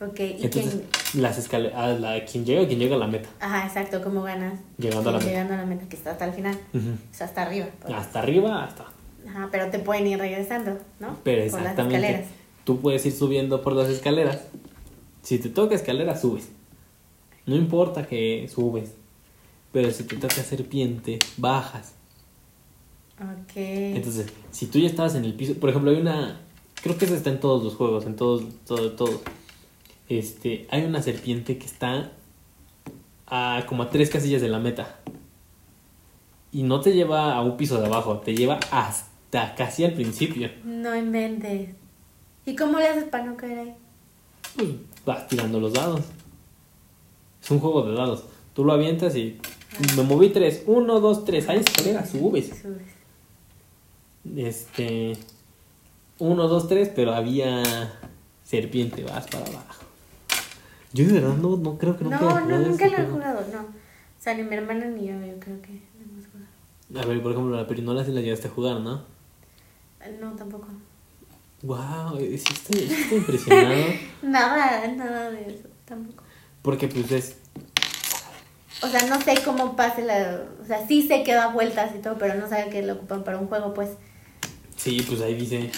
Ok, y Entonces, quién. las escaleras. La, quien llega, quien llega a la meta. Ajá, exacto, ¿cómo ganas? Llegando a la meta. Llegando a la meta, que está hasta el final. O sea, hasta arriba. pues. Hasta arriba, hasta. Ajá, pero te pueden ir regresando, ¿no? Pero Por las exactamente. escaleras. Tú puedes ir subiendo por las escaleras. Si te toca escalera, subes. No importa que subes. Pero si te toca serpiente, bajas. Ok. Entonces, si tú ya estabas en el piso, por ejemplo, hay una, creo que eso está en todos los juegos, en todos, todo, todos. Este, hay una serpiente que está a como a tres casillas de la meta. Y no te lleva a un piso de abajo, te lleva hasta casi al principio. No inventes. ¿Y cómo le haces para no caer ahí? Pues vas tirando los dados. Es un juego de dados. Tú lo avientas y me moví tres. Uno, dos, tres. Hay escalera, subes. Subes. Este. Uno, dos, tres, pero había serpiente, vas para abajo. Yo de verdad no, no creo que No, nunca no, jugado nunca lo he jugado, no. O sea, ni mi hermana ni yo, yo creo que no hemos jugado. A ver, por ejemplo, la perinola sí la llegaste a jugar, ¿no? No, tampoco. Wow, sí estoy, estoy impresionado. Nada, nada de eso, tampoco. Porque pues es... O sea, no sé cómo pase la... O sea, sí sé que da vueltas y todo, pero no sabe que lo ocupan para un juego, pues. Sí, pues ahí dice...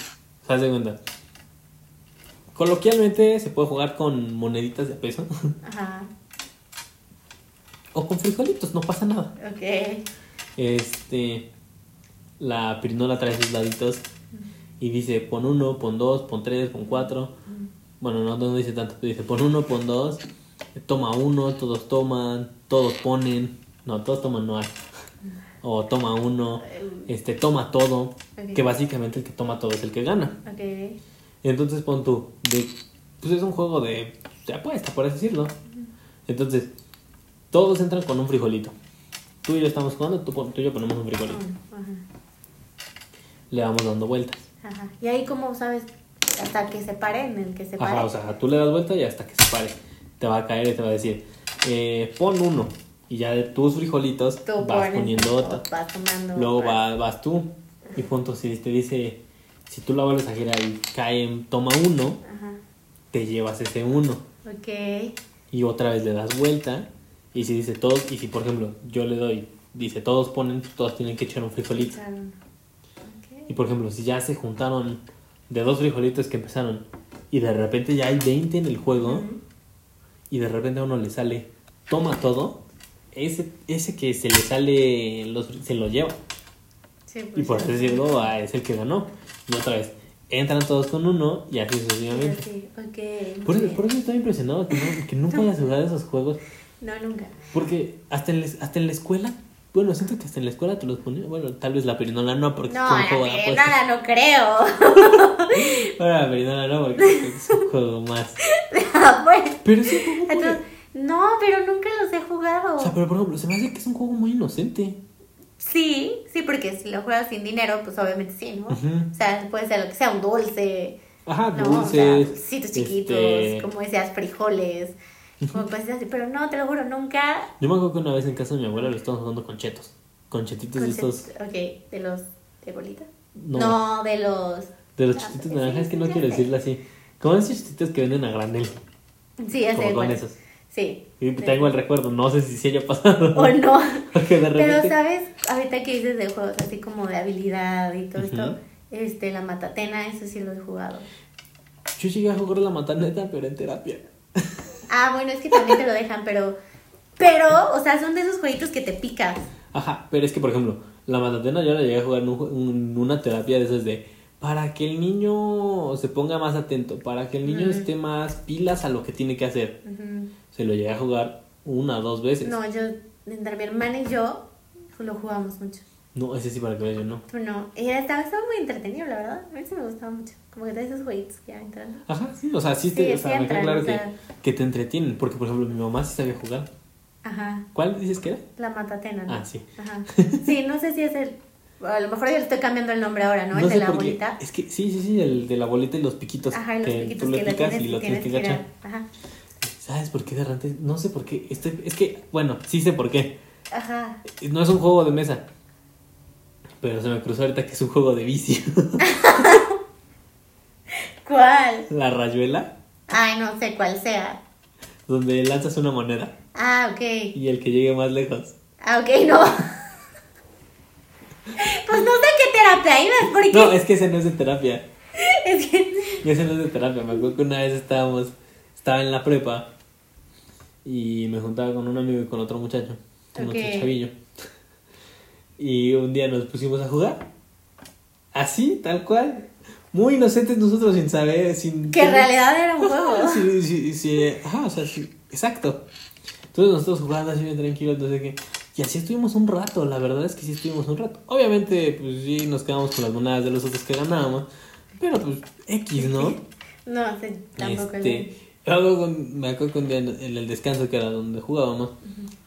¿Se hace cuenta? Coloquialmente se puede jugar con moneditas de peso. Ajá, o con frijolitos, no pasa nada. ok. Este... La pirinola trae sus laditos y dice pon uno, pon dos, pon tres, pon cuatro. Bueno, no, no dice tanto, dice pon uno, pon dos, toma uno, todos toman, todos ponen, no, todos toman no hay. O toma uno, este, toma todo, que básicamente el que toma todo es el que gana. Ok. Entonces pon tú, de, pues es un juego de, de apuesta, por así decirlo. Entonces, todos entran con un frijolito. Tú y yo estamos jugando, tú, tú y yo ponemos un frijolito. Ajá. Le vamos dando vueltas. Ajá. Y ahí, ¿cómo sabes? Hasta que se pare, en el que se pare. Ajá, o sea, tú le das vuelta y hasta que se pare. Te va a caer y te va a decir, eh, pon uno. Y ya de tus frijolitos Tú vas poniendo otra. o Vas tomando. Luego va- vas tú. Y punto, si te dice, si tú la vuelves a girar y cae, toma uno, Ajá. te llevas ese uno. Ok. Y otra vez le das vuelta. Y si dice todos, y si por ejemplo yo le doy, dice todos ponen, todos tienen que echar un frijolito. Claro. Y por ejemplo, si ya se juntaron de dos frijolitos que empezaron y de repente ya hay 20 en el juego y de repente a uno le sale, toma todo, ese, ese que se le sale los, se lo lleva. Sí, Y pues, por así sí. decirlo, ah, es el que ganó. Y otra vez, entran todos con uno y así Sí, sucesivamente. sí, ok. Por eso, por eso estoy impresionado que, no, que nunca hayas jugado esos juegos. No, nunca. Porque hasta en, la- hasta en la escuela, bueno, siento que hasta en la escuela te los ponían. Bueno, tal vez la perinola no, porque No, es un la juego de apuestas. nada, no creo. Ahora la perinola no, porque es un juego más. Pues. Pero es un juego muy- Entonces, no, pero nunca los he jugado. O sea, pero por ejemplo, se me hace que es un juego muy inocente. Sí, sí, porque si lo juegas sin dinero, pues obviamente sí, ¿no? O sea, puede ser lo que sea, un dulce, Ajá, ¿no? dulces. o sea, dulcitos chiquitos, este, como decías, frijoles, como así. Pero no, te lo juro, nunca. Yo me acuerdo que una vez en casa de mi abuela lo estábamos jugando con chetos. Con chetitos de estos. Ok, de los. ¿De bolita? No, No, de los. de los Ah, chetitos naranjas, sí, que no quiero decirlo así. Como esos chetitos que venden a granel. Sí, ya sé Como con esos. Sí. Y tengo el recuerdo, no sé si se haya pasado. O no. Porque de Pero. ¿sabes? Ahorita que dices de juegos así como de habilidad y todo esto, este, la matatena, eso sí lo he jugado. Yo llegué a jugar la mataneta, pero en terapia. Ah, bueno, es que también te lo dejan, pero. Pero, o sea, son de esos jueguitos que te picas. Ajá, pero es que, por ejemplo, la matatena yo la llegué a jugar en un un- una terapia de esas de para que el niño se ponga más atento, para que el niño esté más pilas a lo que tiene que hacer. Se lo llegué a jugar una o dos veces. No, yo, entre mi hermana y yo, lo jugamos mucho. No, ese sí para que yo no. No. Y estaba, estaba muy entretenido, la verdad. A mí sí me gustaba mucho. Como que de esos jueguitos que ya entran. Ajá, sí, o sea, sí, Sí, te, o sí sea, me entran, claro o que, sea. que te entretienen, porque por ejemplo mi mamá sí sabía jugar. Ajá. ¿Cuál dices que era? La matatena, ¿no? Ah, sí. Ajá. Sí, no sé si es el. A lo mejor yo le estoy cambiando el nombre ahora, ¿no? el de la bolita. Es que sí, sí, sí, el de la bolita y los piquitos. Ajá, y los que piquitos tú le que lo picas tienes y lo tienes que. Ajá. ¿Sabes por qué de repente? No sé por qué. Estoy, es que, bueno, sí sé por qué. Ajá. No es un juego de mesa. Pero se me cruzó ahorita que es un juego de vicio. ¿Cuál? la rayuela, Ay, no sé cuál sea. donde lanzas una moneda Ah, ok. y el que llegue más lejos. Ah, ok, no. Pues no sé qué terapia ibas, porque No, es que ese no es de terapia. es que. Ese no es de terapia. Me acuerdo que una vez estábamos, estaba en la prepa y me juntaba con un amigo y con otro muchacho, con Ok. otro chavillo. Y un día nos pusimos a jugar. Así, tal cual. Muy inocentes nosotros sin saber, sin... Que en realidad era un juego. Sí, sí, sí, ajá, o sea, sí, exacto. Entonces nosotros jugando así bien tranquilos, no sé qué. Y así estuvimos un rato, la verdad es que sí estuvimos un rato. Obviamente, pues sí, nos quedamos con las monedas de los otros que ganábamos. Pero pues, X, ¿no? No sé, tampoco este, con- me acuerdo que un día en el, descanso, que era donde jugábamos,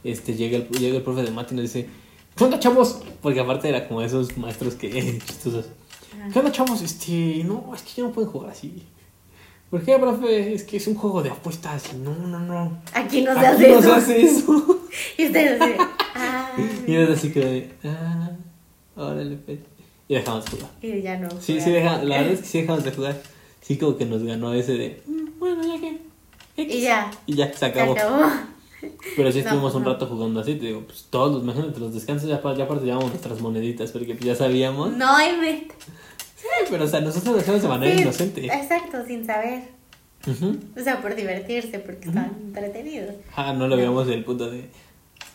este, llega el, llega el profe de mate y nos dice, ¿qué onda, chavos? Porque aparte era como esos maestros que, chistosos. ¿Qué onda, chavos? Este, no, es que ya no pueden jugar así. ¿Por qué, profe? Es que es un juego de apuestas. y No, no, no. Aquí no se Aquí hace no se eso. hace eso. Y ustedes así, ah. y es así que, de, ah, órale, pues. Y dejamos de jugar. Y ya no. Sí, jugar. sí, deja, la verdad es que sí dejamos de jugar. Sí, como que nos ganó ese de, "Mm, bueno, ya que. X". Y ya. Y ya, se Se acabó. Pero sí No, estuvimos un no. rato jugando así, te digo, pues todos los, imagínate, los descansos ya, ya aparte llevamos nuestras moneditas, porque ya sabíamos. No hay mente. Sí, pero o sea, nosotros lo hacemos de manera Sí, inocente. Exacto, sin saber. O sea, por divertirse, porque estaban entretenidos. Ah, no lo veíamos del punto de.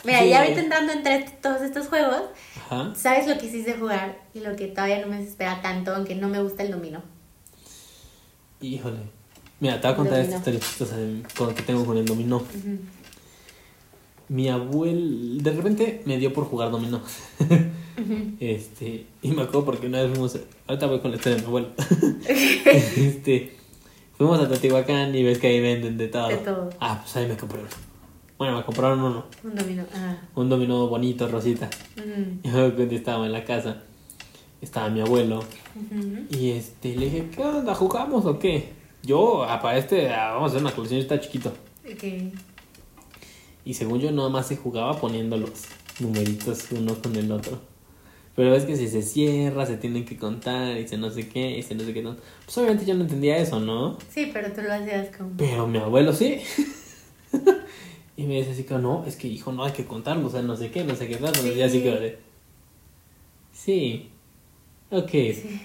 Mira, Sí. ya ahorita entrando entre todos estos juegos, Ajá. ¿sabes lo que sí sé jugar? Y lo que todavía no me desespera tanto, aunque no me gusta el dominó. Híjole. Mira, te voy a contar esta historia chistosa que tengo con el dominó. Ujú. Mi abuelo, de repente me dio por jugar dominó. Este, y me acuerdo porque una vez fuimos, ahorita voy con la historia de mi abuelo. este, fuimos a Teotihuacán y ves que ahí venden de todo. De todo. Ah, pues ahí me compraron. Bueno, me compraron uno, Un dominó. Ah. un dominó bonito, rosita. Ujú. Y me acuerdo que estaba en la casa, estaba mi abuelo. Y este, le dije, ¿qué onda? ¿Jugamos o qué? Yo, ah, para este, ah, vamos a hacer una colección, está chiquito. Ok. Y según yo, nada más se jugaba poniendo los numeritos uno con el otro. Pero es que si se cierra, se tienen que contar, y se no sé qué, y se no sé qué. No. Pues obviamente yo no entendía eso, ¿no? Sí, pero tú lo hacías como... Pero mi abuelo sí. y me dice así que no, es que hijo, no hay que contarlo, o sea, no sé qué, no sé qué tal. Y así que sí, ok.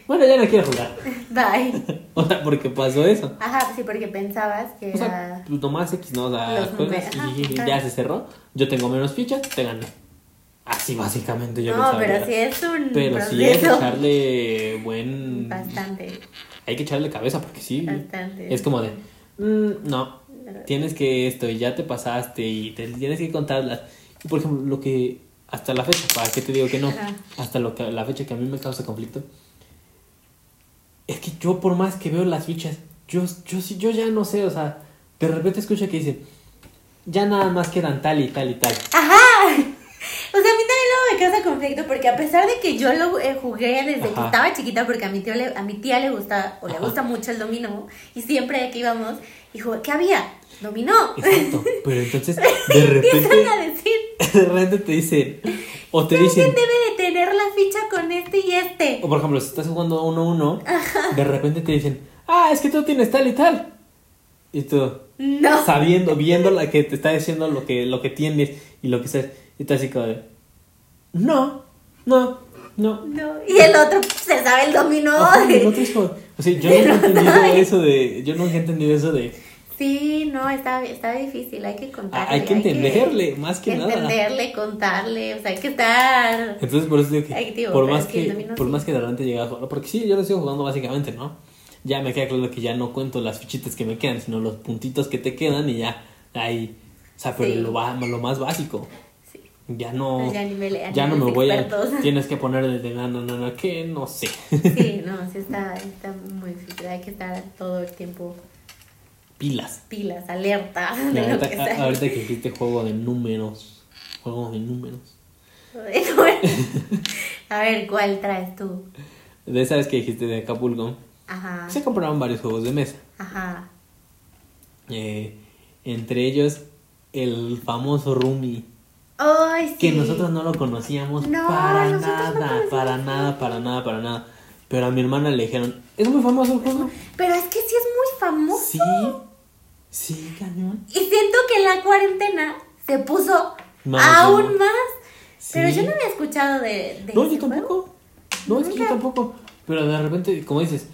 Bueno, ya no quiero jugar. Bye. O sea, porque pasó eso. Ajá, sí, porque pensabas que O sea, era... nomás X, ¿no? O sea, Los juegas y ya se cerró. Yo tengo menos fichas, te gané. Así básicamente yo No, pero sí es un Pero sí hay que proceso. echarle buen... Bastante, Hay que echarle cabeza porque sí. bastante. Es como de... "Mm, no, tienes que esto y ya te pasaste y te tienes que contarlas. Por ejemplo, lo que... Hasta la fecha, ¿para qué te digo que no? Hasta lo que, la fecha que a mí me causa conflicto. Es que yo por más que veo las fichas, yo, yo, yo ya no sé, o sea, de repente escucho que dice, ya nada más quedan tal y tal y tal. ¡Ajá! O sea, a mí también luego me causa conflicto porque a pesar de que yo lo eh, jugué desde que estaba chiquita porque a mi, tío le, a mi tía le gusta o le Ajá. gusta mucho el dominó y siempre que íbamos, dijo, ¿qué había? Dominó. Exacto. Pero entonces, de Empiezan repente, a decir, de repente te dicen, o te ¿quién dicen, debe de tener la ficha con este y este? o por ejemplo, si estás jugando uno a uno, de repente te dicen, ah, es que tú tienes tal y tal. Y tú, No. sabiendo, viendo la que te está diciendo lo que, lo que tienes y lo que estás, y tú así como de, no, no, no. No. Y el otro se sabe el dominó. Ajá, y el otro es como- o sea, yo nunca he entendido eso de, yo nunca he entendido eso de, Sí, no, está, está difícil, hay que contarle. hay que entenderle, más que nada. Entenderle, contarle, o sea, hay que estar... Entonces por eso digo que Ay, tío, por más es que que dominó por sí. más que de repente llegaba a jugar, porque sí, yo lo sigo jugando básicamente, ¿no? Ya me queda claro que ya no cuento las fichitas que me quedan, sino los puntitos que te quedan y ya ahí, o sea, pero Sí. lo lo más básico. Ya no Pues ya a ya no me voy a expertos. tienes que poner no, no, no, no, que no sé. Sí, no, sí está, está muy difícil, hay que estar todo el tiempo Pilas. pilas, alerta de Mira, lo ahorita, que a- ahorita que dijiste juego de números, juego de números. A ver, ¿cuál traes tú? De esa vez que dijiste de Acapulco, Ajá, se compraron varios juegos de mesa. ajá. Eh, entre ellos el famoso Rumi. Ay, sí. que nosotros no lo conocíamos No, para no nada, conocíamos para nada, para nada, para nada. Pero a mi hermana le dijeron, ¿es muy famoso el juego? Pero es que sí es muy famoso. Sí, sí, cañón. Y siento que la cuarentena se puso Más, aún más. Sí. Pero yo no había escuchado de, de No, yo tampoco. No, es que yo tampoco. Pero de repente, como dices,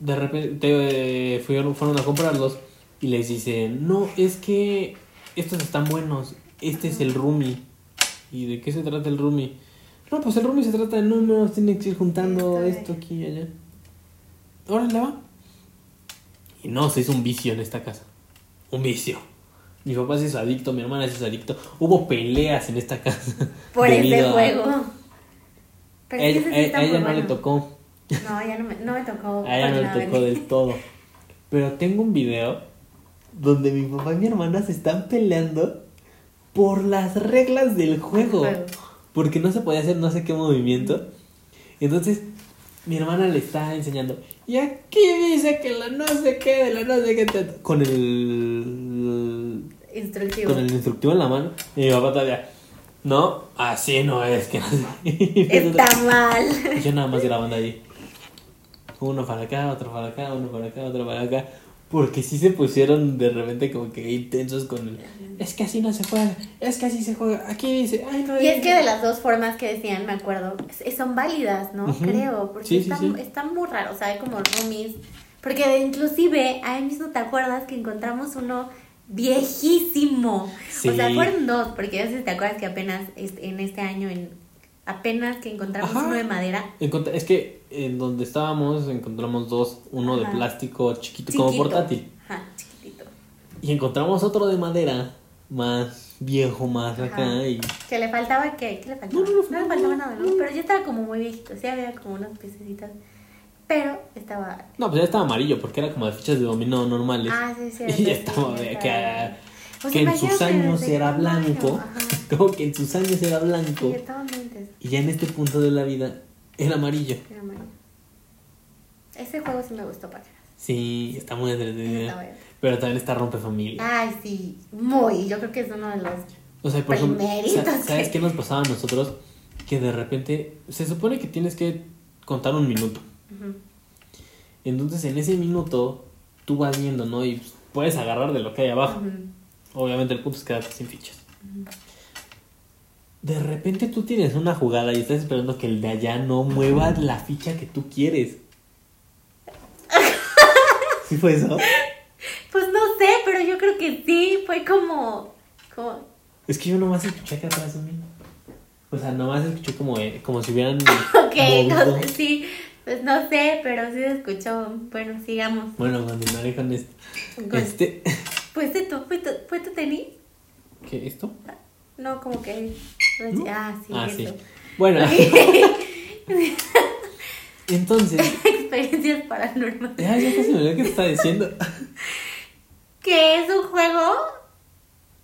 de repente eh, fueron, fueron a comprarlos y les dicen, no, es que estos están buenos, este es el Rumi. ¿Y de qué se trata el Rumi? No, pues el Rumi se trata de números, tienen que ir juntando Esto esto aquí y allá. Órale, va. Y no, se hizo un vicio en esta casa. Un vicio. Mi papá se hizo adicto, mi hermana se hizo adicto. Hubo peleas en esta casa. Por ese a- juego. Pero A es que sí está a ella no le tocó. No, ya no me, no me tocó. A ella no le tocó nada. del todo. Pero tengo un video donde mi papá y mi hermana se están peleando por las reglas del juego. juego. Porque no se podía hacer no sé qué movimiento. Entonces, mi hermana le está enseñando. Y aquí dice que la no sé qué, de la no sé qué. Con el. Instructivo. Con el instructivo en la mano. Y mi papá todavía. No, así no es que Está mal. Yo nada más grabando ahí. Uno para acá, otro para acá, uno para acá, otro para acá. Porque sí se pusieron de repente como que intensos con el... Es que así no se juega, es que así se juega. Aquí dice, ay no. Y es que de las dos formas que decían, me acuerdo, son válidas, ¿no? Creo, porque Sí, está, sí. está muy raro, o sea, hay como roomies. Porque de- inclusive, ahí mismo te acuerdas que encontramos uno viejísimo. O sea, fueron dos, porque yo sé si te acuerdas que apenas este- en este año, en apenas que encontramos Ajá. uno de madera. Es que en donde estábamos encontramos dos, uno de plástico chiquito, como portátil. Ajá, chiquitito. Y encontramos otro de madera, más viejo, más Ajá. acá. Y... Que le faltaba, ¿qué? ¿Qué le faltaba? No, no, no, le faltaba nada, ¿no? Pero ya estaba como muy viejito, sí había como unas piececitas. Pero estaba... No, pues ya estaba amarillo porque era como de fichas de dominó normales. Ah, sí, sí. y ya estaba, sí, que, Pues que en sus años era blanco. ajá. Como que en sus años era blanco. Y ya en este punto de la vida era amarillo. Era amarillo. Ese juego sí me gustó para atrás. Sí, está muy entretenido. Pero también está rompe familia. Ay, sí, muy. Yo creo que es uno de los. O sea, por ejemplo, Primeritos sa- ¿sabes que- qué nos pasaba a nosotros? Que de repente se supone que tienes que contar un minuto. Entonces en ese minuto tú vas viendo, ¿no? Y puedes agarrar de lo que hay abajo. Obviamente el punto es quedarte sin fichas. De repente tú tienes una jugada y estás esperando que el de allá no mueva la ficha que tú quieres. ¿Sí fue eso? Pues no sé, pero yo creo que sí. Fue como. como Es que yo nomás escuché acá atrás de mí. O sea, nomás escuché como, eh, como si hubieran... ok, sé, sí. Pues no sé, pero sí se escuchó. Bueno, sigamos. Bueno, continuaré con esto. Con- Este... ¿Fuiste tú? ¿Fue tu, fue tu tenis? ¿Qué? ¿Esto? No, como que. ¿No? Ah, sí, ah, eso. sí. Bueno, entonces... Experiencias paranormales. Ya, ya casi me olvidó que estaba diciendo. Que es un juego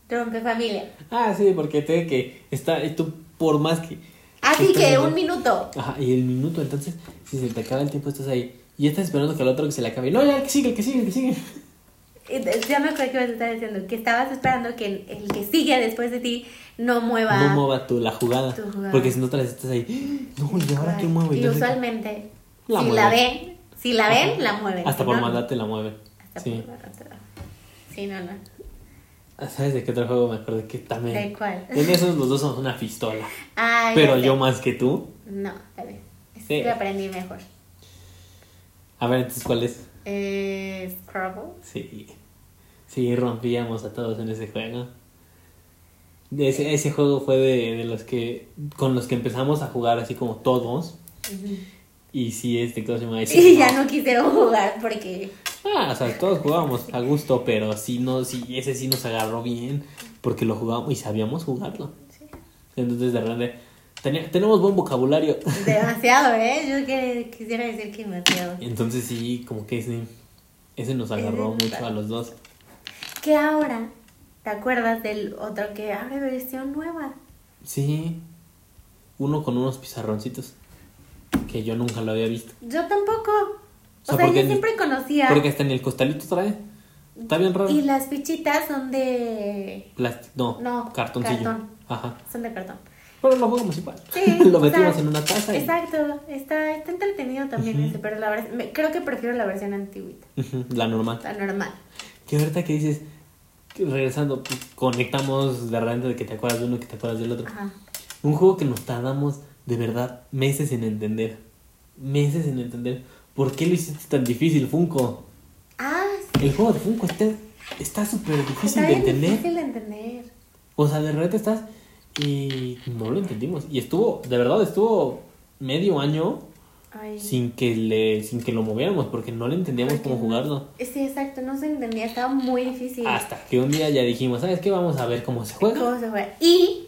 rompe familia. Ah, sí, porque te que está... y Tú por más que... Así estás que un minuto. Ajá, y el minuto, entonces, si se te acaba el tiempo, estás ahí. Y estás esperando que al otro que se le acabe. No, ya, el que sigue, el que sigue, el que sigue. Ya me acuerdo que me estaba diciendo que estabas esperando que el, que sigue después de ti no mueva. No mueva tú la jugada. Tu jugada. Porque si no, otra vez estás ahí. No, ¿y ahora qué muevo? Y usualmente, La si mueven. la ven, si la ven, Ajá. la mueven. Hasta si por no, maldad te la mueven. Hasta Sí. por maldad. Sí, no, no. Ah, ¿Sabes de qué otro juego me acordé? Que también. ¿De cuál? En esos los dos somos una pistola. Ay, Pero yo más que tú. No, a ver. Sí. aprendí mejor. A ver, entonces, ¿cuál es? Eh, Scrabble. Sí. Sí, rompíamos a todos en ese juego. Ese, ese juego fue de, de los que. Con los que empezamos a jugar así como todos. Y sí, este, ¿cómo se llama? Ese Y ya no quisieron jugar porque. Ah, o sea, todos jugábamos a gusto, pero sí, no, sí, ese sí nos agarró bien. Porque lo jugábamos y sabíamos jugarlo. Sí. Entonces, de repente. tenemos buen vocabulario. Demasiado, ¿eh? Yo que quisiera decir que demasiado. Entonces, sí, como que ese, ese nos agarró mucho a los dos. Que ahora, ¿te acuerdas del otro que abre versión nueva? Sí. Uno con unos pizarroncitos. Que yo nunca lo había visto. Yo tampoco. O O sea, yo siempre conocía. Porque hasta en el costalito trae. Está bien raro. Y las fichitas son de. Plástico. No, No, cartoncillo. cartón. Ajá. Son de cartón. Pero lo jugamos igual. Sí. lo metimos en una taza y. Exacto. Está, está entretenido también ese, pero la verdad. me- creo que prefiero la versión antigüita. Ujú, La normal. La normal. Que ahorita que dices, regresando, conectamos de repente de que te acuerdas de uno que te acuerdas del otro. Ajá. Un juego que nos tardamos de verdad meses en entender. Meses en entender. ¿Por qué lo hiciste tan difícil, Funko? Ah, sí. El juego de Funko está está súper difícil Está de bien entender. difícil de entender. O sea, de repente estás y no lo entendimos. Y estuvo, de verdad, estuvo medio año Ay. sin que le sin que lo moviéramos porque no le entendíamos Porque cómo jugarlo. Sí, exacto, no se entendía, estaba muy difícil. Hasta que un día ya dijimos, ¿sabes qué? Vamos a ver cómo se juega. ¿Cómo se juega? Y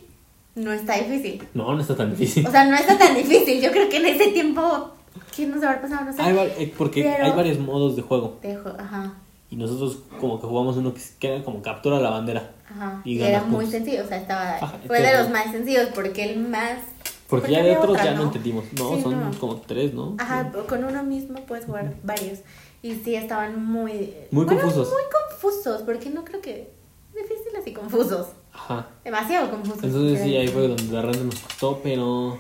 no está difícil. No, no está tan difícil. O sea, no está tan difícil. Yo creo que en ese tiempo, ¿quién nos habrá pasado? No sé. Hay eh, porque Pero- hay varios modos de juego. Dejo, ajá, Y nosotros como que jugamos uno que, era como captura la bandera. ajá. Y era muy sencillo, o sea, estaba... Ajá, fue de los más sencillos porque el más... Porque ya de otros otra, ya no entendimos. No, Sí, son no. como tres, ¿no? Ajá, con uno mismo puedes jugar varios. Y sí, estaban muy... Muy bueno, confusos. Muy confusos, porque no creo que... Difíciles y confusos. Ajá. Demasiado confuso. Entonces sí, ahí fue donde de repente nos costó, pero...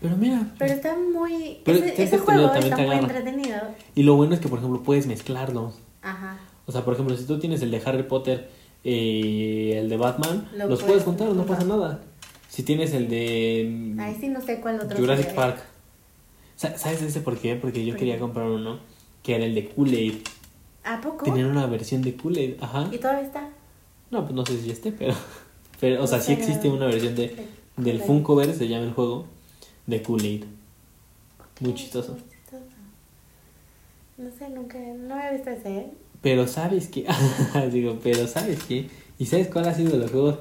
Pero mira. Pero está muy... Pero ese ese juego también está muy entretenido. Y lo bueno es que, por ejemplo, puedes mezclarlos. Ajá. O sea, por ejemplo, si tú tienes el de Harry Potter y el de Batman, Lo los puedes puedes juntar, no pasa nada. Si tienes el de mm, Ahí sí no sé cuál otro. Jurassic sería. Park. Sa- ¿Sabes ese por qué? Porque yo ¿Por quería comprar uno que era el de Kool-Aid. ¿A poco? Tenían una versión de Kool-Aid, ajá. ¿Y todavía está? No, pues no sé si esté, pero... pero o sea, sí existe una versión de, De del. Funkoverse, se llama el juego, de Kool-Aid. Muy Ok, chistoso. muy chistoso. No sé, nunca, no había visto ese, ¿eh? Pero sabes que... Digo, pero sabes que... ¿Y sabes cuál ha sido de los juegos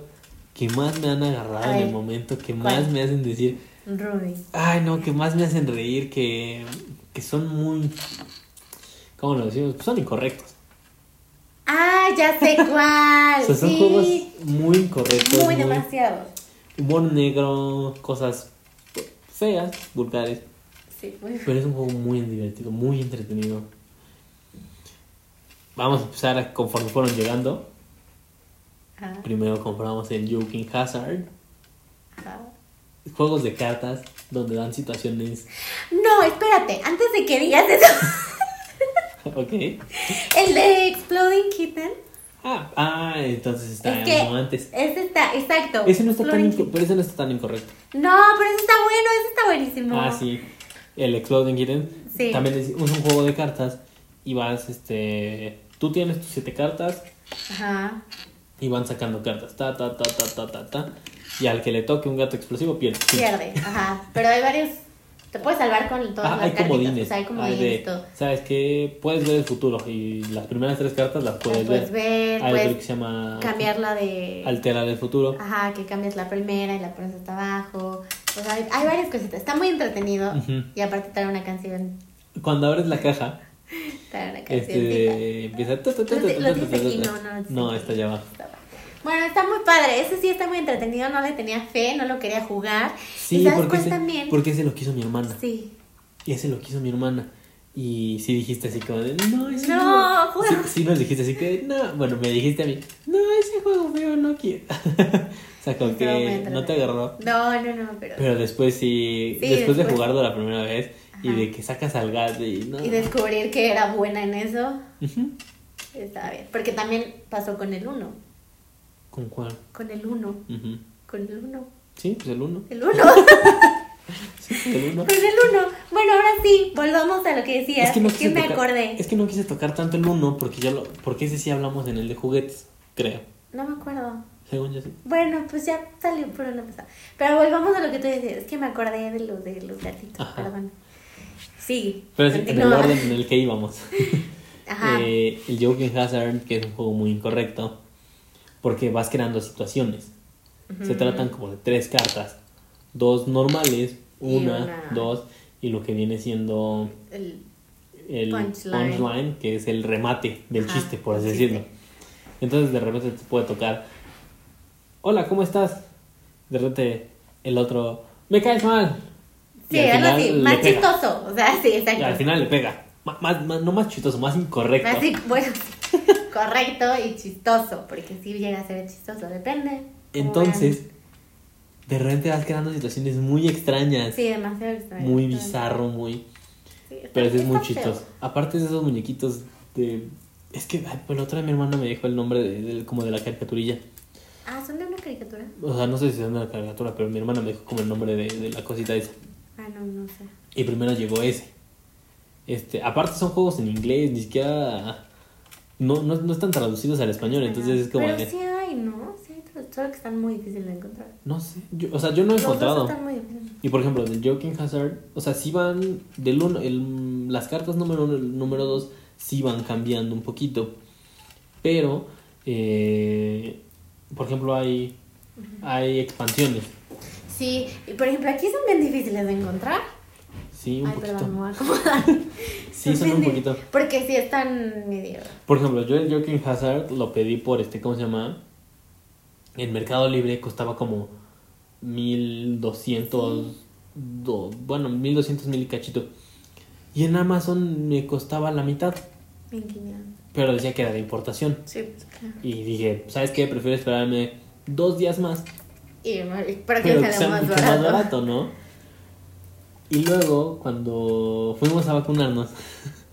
que más me han agarrado en el momento? Que ¿cuál? más me hacen decir... Ruby. Ay, no, que más me hacen reír, que, que son muy... ¿Cómo lo decimos? Son incorrectos. Ah, ya sé cuál. O sea, son sí. juegos muy incorrectos. Muy demasiado. Humor negro, cosas feas, vulgares. Sí, muy Pero es un juego muy divertido, muy entretenido. Vamos a empezar conforme fueron llegando. Ajá, Primero compramos el Joking Hazard. ajá. Juegos de cartas donde dan situaciones. No, espérate, antes de que digas eso, ok. el de Exploding Kitten. Ah, ah, entonces está Es que no antes. ese está, exacto. Ese no está tan, Exploding pero ese no está tan incorrecto. No, pero ese está bueno, ese está buenísimo. Ah, sí. El Exploding Kitten. Sí. También es, es un juego de cartas. Y vas, este. Tú tienes tus siete cartas. Ajá. Y van sacando cartas. Ta, ta, ta, ta, ta, ta, ta. Y al que le toque un gato explosivo pierde. Pierde, ajá. Pero hay varios. Te puedes salvar con todas Ah, las hay cartitas. comodines. O sea, hay Hay comodines de- y todo. ¿Sabes qué? Puedes ver el futuro. Y las primeras tres cartas las puedes, Las puedes ver, Hay otro puedes que se llama. Cambiarla de. Alterar el futuro. Ajá, que cambias la primera y la pones hasta abajo. O sea, hay, hay varias cositas. Está muy entretenido. Ujú. Y aparte trae una canción. Cuando abres la caja, Trae una cancioncita. este. Empieza. no, no, No, aquí. está allá abajo. Bueno, está muy padre. Ese sí está muy entretenido. No le tenía fe, no lo quería jugar. Sí, ¿Y sabes porque ese, también? porque ese lo quiso mi hermana. Sí. Y ese lo quiso mi hermana. Y sí dijiste así como de, no, ese No, juego". Sí, sí nos dijiste así que, no, bueno, me dijiste a mí, no, ese juego feo no quiero. o sea, como muy que no te agarró. No, no, no, pero. Pero después sí, Sí, después, de después. jugarlo la primera vez y Ajá. de que sacas al gato y no. Y descubrir que era buena en eso. Ujú. Estaba bien. Porque también pasó con el 1. ¿Con cuál? Con el 1. Ujú. Con el 1. Sí, pues el uno. El 1. Sí, el uno. Con el 1. Bueno, ahora sí, volvamos a lo que decías. Es que no Es que quise me tocar, acordé. Es que no quise tocar tanto el uno porque ya lo, porque ese sí hablamos en el de juguetes, creo. No me acuerdo. Según yo sí. Bueno, pues ya salió por una pasada. Pero volvamos a lo que tú decías. Es que me acordé de lo de los gatitos, Ajá. perdón. Sí. Pero sí, en el orden en el que íbamos. Ajá. Eh, el Joking Hazard, que es un juego muy incorrecto, porque vas creando situaciones. Se Ujú. tratan como de tres cartas: dos normales, Y una, una- dos, y lo que viene siendo El- el Punchline. punchline, que es el remate del Ajá, chiste, por así chiste. decirlo. Entonces, de repente te puede tocar: Hola, ¿cómo estás? De repente, el otro: Me caes mal. Y Sí, al algo final así. le Más pega. chistoso. O sea, sí, Y exacto. al final le pega. Ma- Más, más- no más chistoso, más incorrecto. Bueno, correcto y chistoso, porque sí llega a ser chistoso, depende. Entonces, de repente vas creando situaciones muy extrañas. Sí, demasiado extraño. muy bizarro, muy... Sí, Pero es muy chistoso. Aparte de esos muñequitos de... Es que, la otra vez mi hermana me dijo el nombre de, de- como de la caricaturilla. Ah, son de una caricatura. O sea, no sé si es una caricatura, pero mi hermana me dijo como el nombre de, de la cosita esa. Ah, no, no sé. Y primero llegó ese. Este, aparte son juegos en inglés, ni siquiera... No, no, no están traducidos al español, entonces es como... Pero de- sí hay, ¿no? Sí hay, que están muy difíciles de encontrar. No sé, yo- o sea, yo no he Los encontrado. están muy difíciles. Y por ejemplo, del Joking Hazard, o sea, sí van del uno, el, las cartas número uno, el número dos, sí van cambiando un poquito. Pero, eh, por ejemplo, hay, hay expansiones. Sí, y por ejemplo, aquí son bien difíciles de encontrar. Sí, un Ay, poquito. perdón, me voy a acomodar. Sí, son un poquito. Porque sí están medio. Por ejemplo, yo el Joking Hazard lo pedí por este, ¿cómo se llama? En Mercado Libre costaba como 1200, do- bueno, 1200 mil y cachito. Y en Amazon me costaba la mitad. bien guiñados. Pero decía que era de importación. Sí, pues claro. Y dije, ¿sabes qué? Prefiero esperarme dos días más. Y, para que pero sea que más barato. más barato, ¿no? Y luego, cuando fuimos a vacunarnos,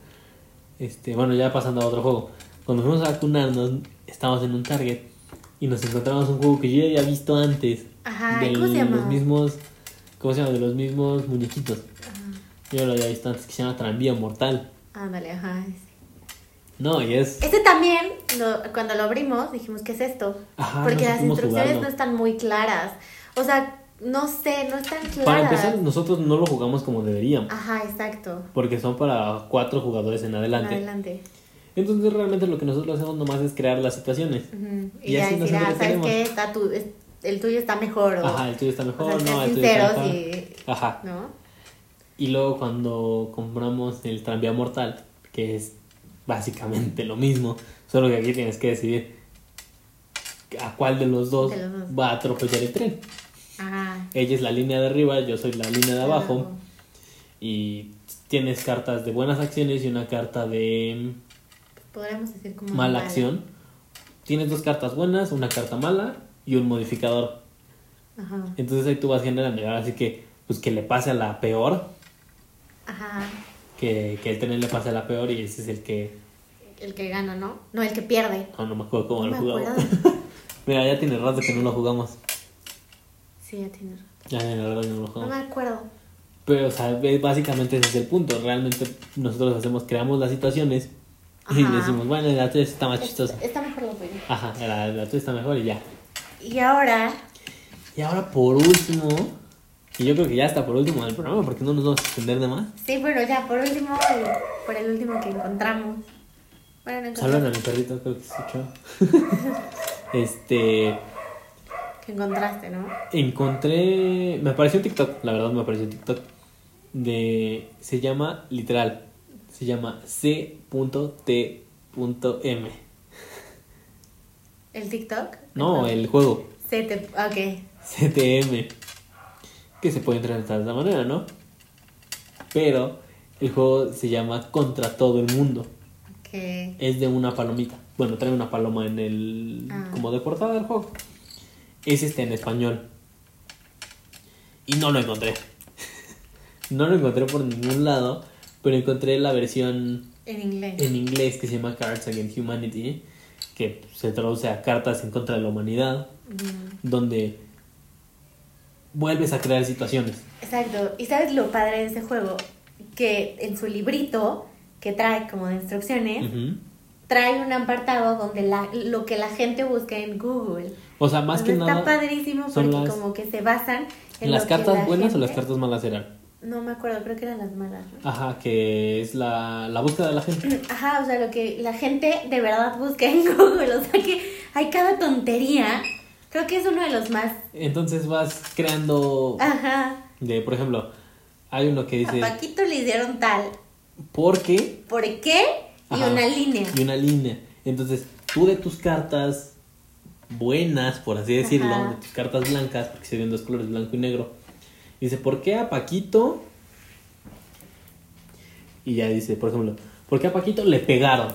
este, bueno, ya pasando a otro juego, cuando fuimos a vacunarnos, estábamos en un Target y nos encontramos un juego que yo ya había visto antes. Ajá, de ¿cómo se llama? los mismos, ¿cómo se llama? De los mismos muñequitos. Ajá. Yo lo había visto antes, que se llama Tranvía Mortal. Ándale, ajá. No, y es... Este también, lo- cuando lo abrimos, dijimos, ¿qué es esto? Ajá, Porque no las instrucciones jugarlo. no están muy claras. O sea, no sé, no están claras. Para empezar, nosotros no lo jugamos como deberíamos, Ajá, exacto. porque son para cuatro jugadores en adelante. Adelante. Entonces realmente lo que nosotros hacemos nomás es crear las situaciones. Ujú. Y, Y así decir, ah, ¿sabes qué? Está tu, es- el tuyo está mejor. O, Ajá, el tuyo está o mejor, sea, no, el tuyo está mejor. y... Ajá. ¿No? Y luego cuando compramos el tranvía mortal, que es básicamente lo mismo, solo que aquí tienes que decidir a cuál de los dos, De los dos. va a atropellar el tren. Ajá. Ella es la línea de arriba, yo soy la línea de abajo. Y tienes cartas de buenas acciones y una carta de Podríamos decir como... mala acción. Tienes dos cartas buenas, una carta mala y un modificador. Ajá. Entonces ahí tú vas generando. Y ahora sí que, pues que le pase a la peor, Ajá. que, que el tren le pase a la peor y ese es el que. El que gana, ¿no? No, el que pierde. No, no me acuerdo cómo No lo jugamos. Mira, ya tiene rato que no lo jugamos. Sí, ya tienes razón. Ya tiene rato que no lo No jugamos. me acuerdo. Pero, o sea, básicamente ese es el punto. Realmente nosotros hacemos, creamos las situaciones y decimos, bueno, la tuya está más chistosa. Es- Está mejor tuyo. Ajá, la, la está mejor y ya. Y ahora, Y ahora por último, y yo creo que ya está por último del programa porque no nos vamos a extender de más. sí, bueno, ya por último, el- por el último que encontramos. Bueno, no Saludan a mi perrito, creo que se escuchó. este, Que encontraste, ¿no? encontré, me apareció un TikTok, la verdad me apareció un TikTok, de, se llama, literal, se llama C.T.M. ¿El TikTok? No, el juego, te... Ok. CTM, que se puede interpretar de esta manera, ¿no? Pero el juego se llama Contra todo el mundo. Que... es de una palomita. Bueno, trae una paloma en el. Ah. como de portada del juego. Es este en español. Y no lo encontré. no lo encontré por ningún lado. Pero encontré la versión En inglés. en inglés que se llama Cards Against Humanity. Que se traduce a cartas en contra de la humanidad. Mm, Donde vuelves a crear situaciones. Exacto. ¿Y sabes lo padre de ese juego? Que en su librito, que trae como de instrucciones, trae un apartado donde la, lo que la gente busca en Google. O sea, más que nada. Está padrísimo porque las- como que se basan en ¿Las lo que cartas la buenas o las cartas malas eran? No me acuerdo, creo que eran las malas. ¿no? Ajá, que es la, la búsqueda de la gente. Ajá, o sea, lo que la gente de verdad busca en Google, o sea que hay cada tontería. Creo que es uno de los más... Entonces vas creando Ajá. de, por ejemplo, hay uno que A dice Paquito le hicieron tal. ¿por qué? ¿Por qué? Y Ajá, una línea. Y una línea. Entonces, tú de tus cartas buenas, por así decirlo, Ajá. de tus cartas blancas, porque se ven dos colores, blanco y negro. Dice, ¿por qué a Paquito? Y ya dice, por ejemplo, ¿por qué a Paquito le pegaron?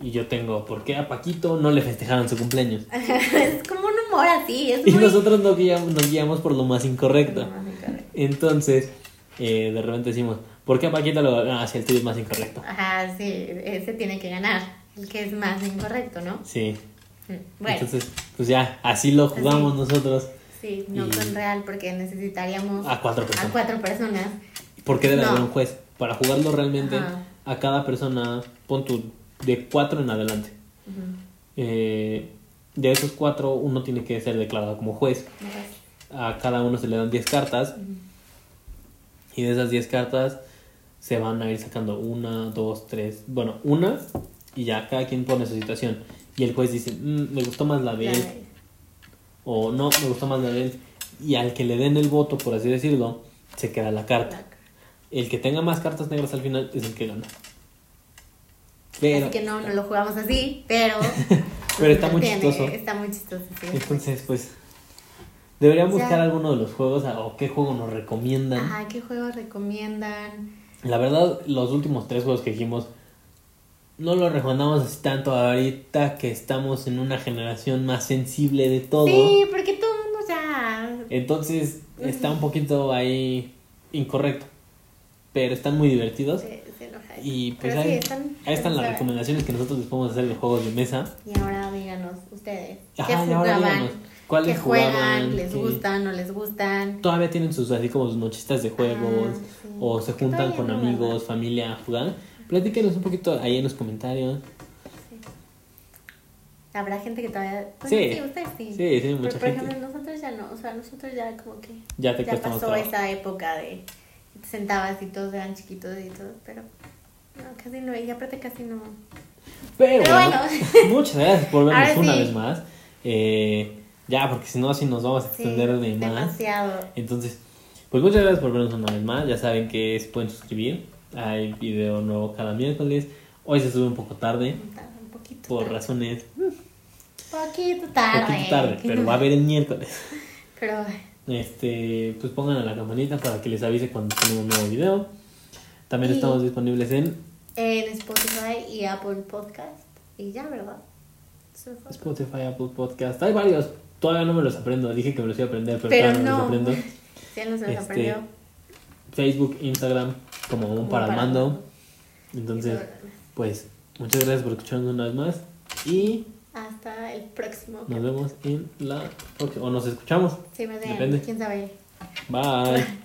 Y yo tengo, ¿por qué a Paquito no le festejaron su cumpleaños? es como un humor así, es Y muy... nosotros nos guiamos, nos guiamos por lo más incorrecto. Entonces, eh, de repente decimos, ¿por qué a Paquito lo.? Ah, sí, el tuyo es más incorrecto. Ajá, sí, ese tiene que ganar, que es más incorrecto, ¿no? Sí. Mm, Bueno, Entonces, pues ya, así lo jugamos nosotros. sí, no y- con real porque necesitaríamos A cuatro a personas. cuatro personas. Porque debe No. haber un juez. Para jugarlo realmente, Ajá. a cada persona, pon tú de cuatro en adelante. Eh, de esos cuatro, uno tiene que ser declarado como juez. A cada uno se le dan 10 cartas. Y de esas 10 cartas se van a ir sacando una, dos, tres. Bueno, una. Y ya cada quien pone su situación. Y el juez dice, "Mm, me gustó más la de él. O no, me gustó más la de él. Y al que le den el voto, por así decirlo, se queda la carta. El que tenga más cartas negras al final es el que gana. Pero, Así que no, no lo jugamos así, pero... Pero está muy chistoso. Está muy chistoso, sí. entonces, pues, deberían buscar alguno de los juegos o qué juego nos recomiendan. Ajá, ¿qué juegos recomiendan? La verdad, los últimos tres juegos que dijimos no lo recomendamos así tanto ahorita que estamos en una generación más sensible de todo. Sí, porque todo el mundo ya. Entonces está un poquito ahí incorrecto. Pero están muy divertidos. Se. Y pues sí, ahí, están- ahí están las recomendaciones que nosotros les podemos hacer de juegos de mesa. Y ahora díganos ustedes. ¿Qué Ajá, y ahora jugaban? díganos, ¿cuáles ¿Qué juegan? jugaban? ¿Les ¿Qué- gustan? ¿No les gustan? Todavía tienen sus así como sus nochitas de juegos. Ah, sí. O se Que juntan con amigos, familia a jugar. Platíquenos un poquito ahí en los comentarios. Habrá gente que todavía. Pues, Sí. sí, ustedes sí. Sí, sí, mucha Pero por gente. ejemplo, nosotros ya no. O sea, nosotros ya como que. Ya te más pasó esa época de. Te sentabas y todos eran chiquitos y todo. Pero. No, casi no. Y aparte casi no. Pero, Pero bueno, bueno. muchas gracias por vernos una sí. vez más. Eh, ya, porque si no, así nos vamos a Sí, extender de más. demasiado. Entonces, pues muchas gracias por vernos una vez más. Ya saben que se pueden suscribir. Hay video nuevo cada miércoles. Hoy se sube un poco tarde Un poquito por tarde. razones Poquito un tarde. poquito tarde, pero va a haber el miércoles. Pero. Este, pues pongan a la campanita para que les avise cuando tenemos un nuevo video. También Y- estamos disponibles en En Spotify y Apple Podcast. Y ya, ¿verdad? Spotify, Apple Podcast. Hay varios. Todavía no me los aprendo. Dije que me los iba a aprender, pero, Pero todavía no, me los aprendo. Se los Este, aprendió. Facebook, Instagram, como un para el mando. Entonces, pues, muchas gracias por escucharnos una vez más. Y Hasta el próximo. nos vemos en la próxima. O nos escuchamos. Sí, bien. Depende. ¿Quién sabe? Bye.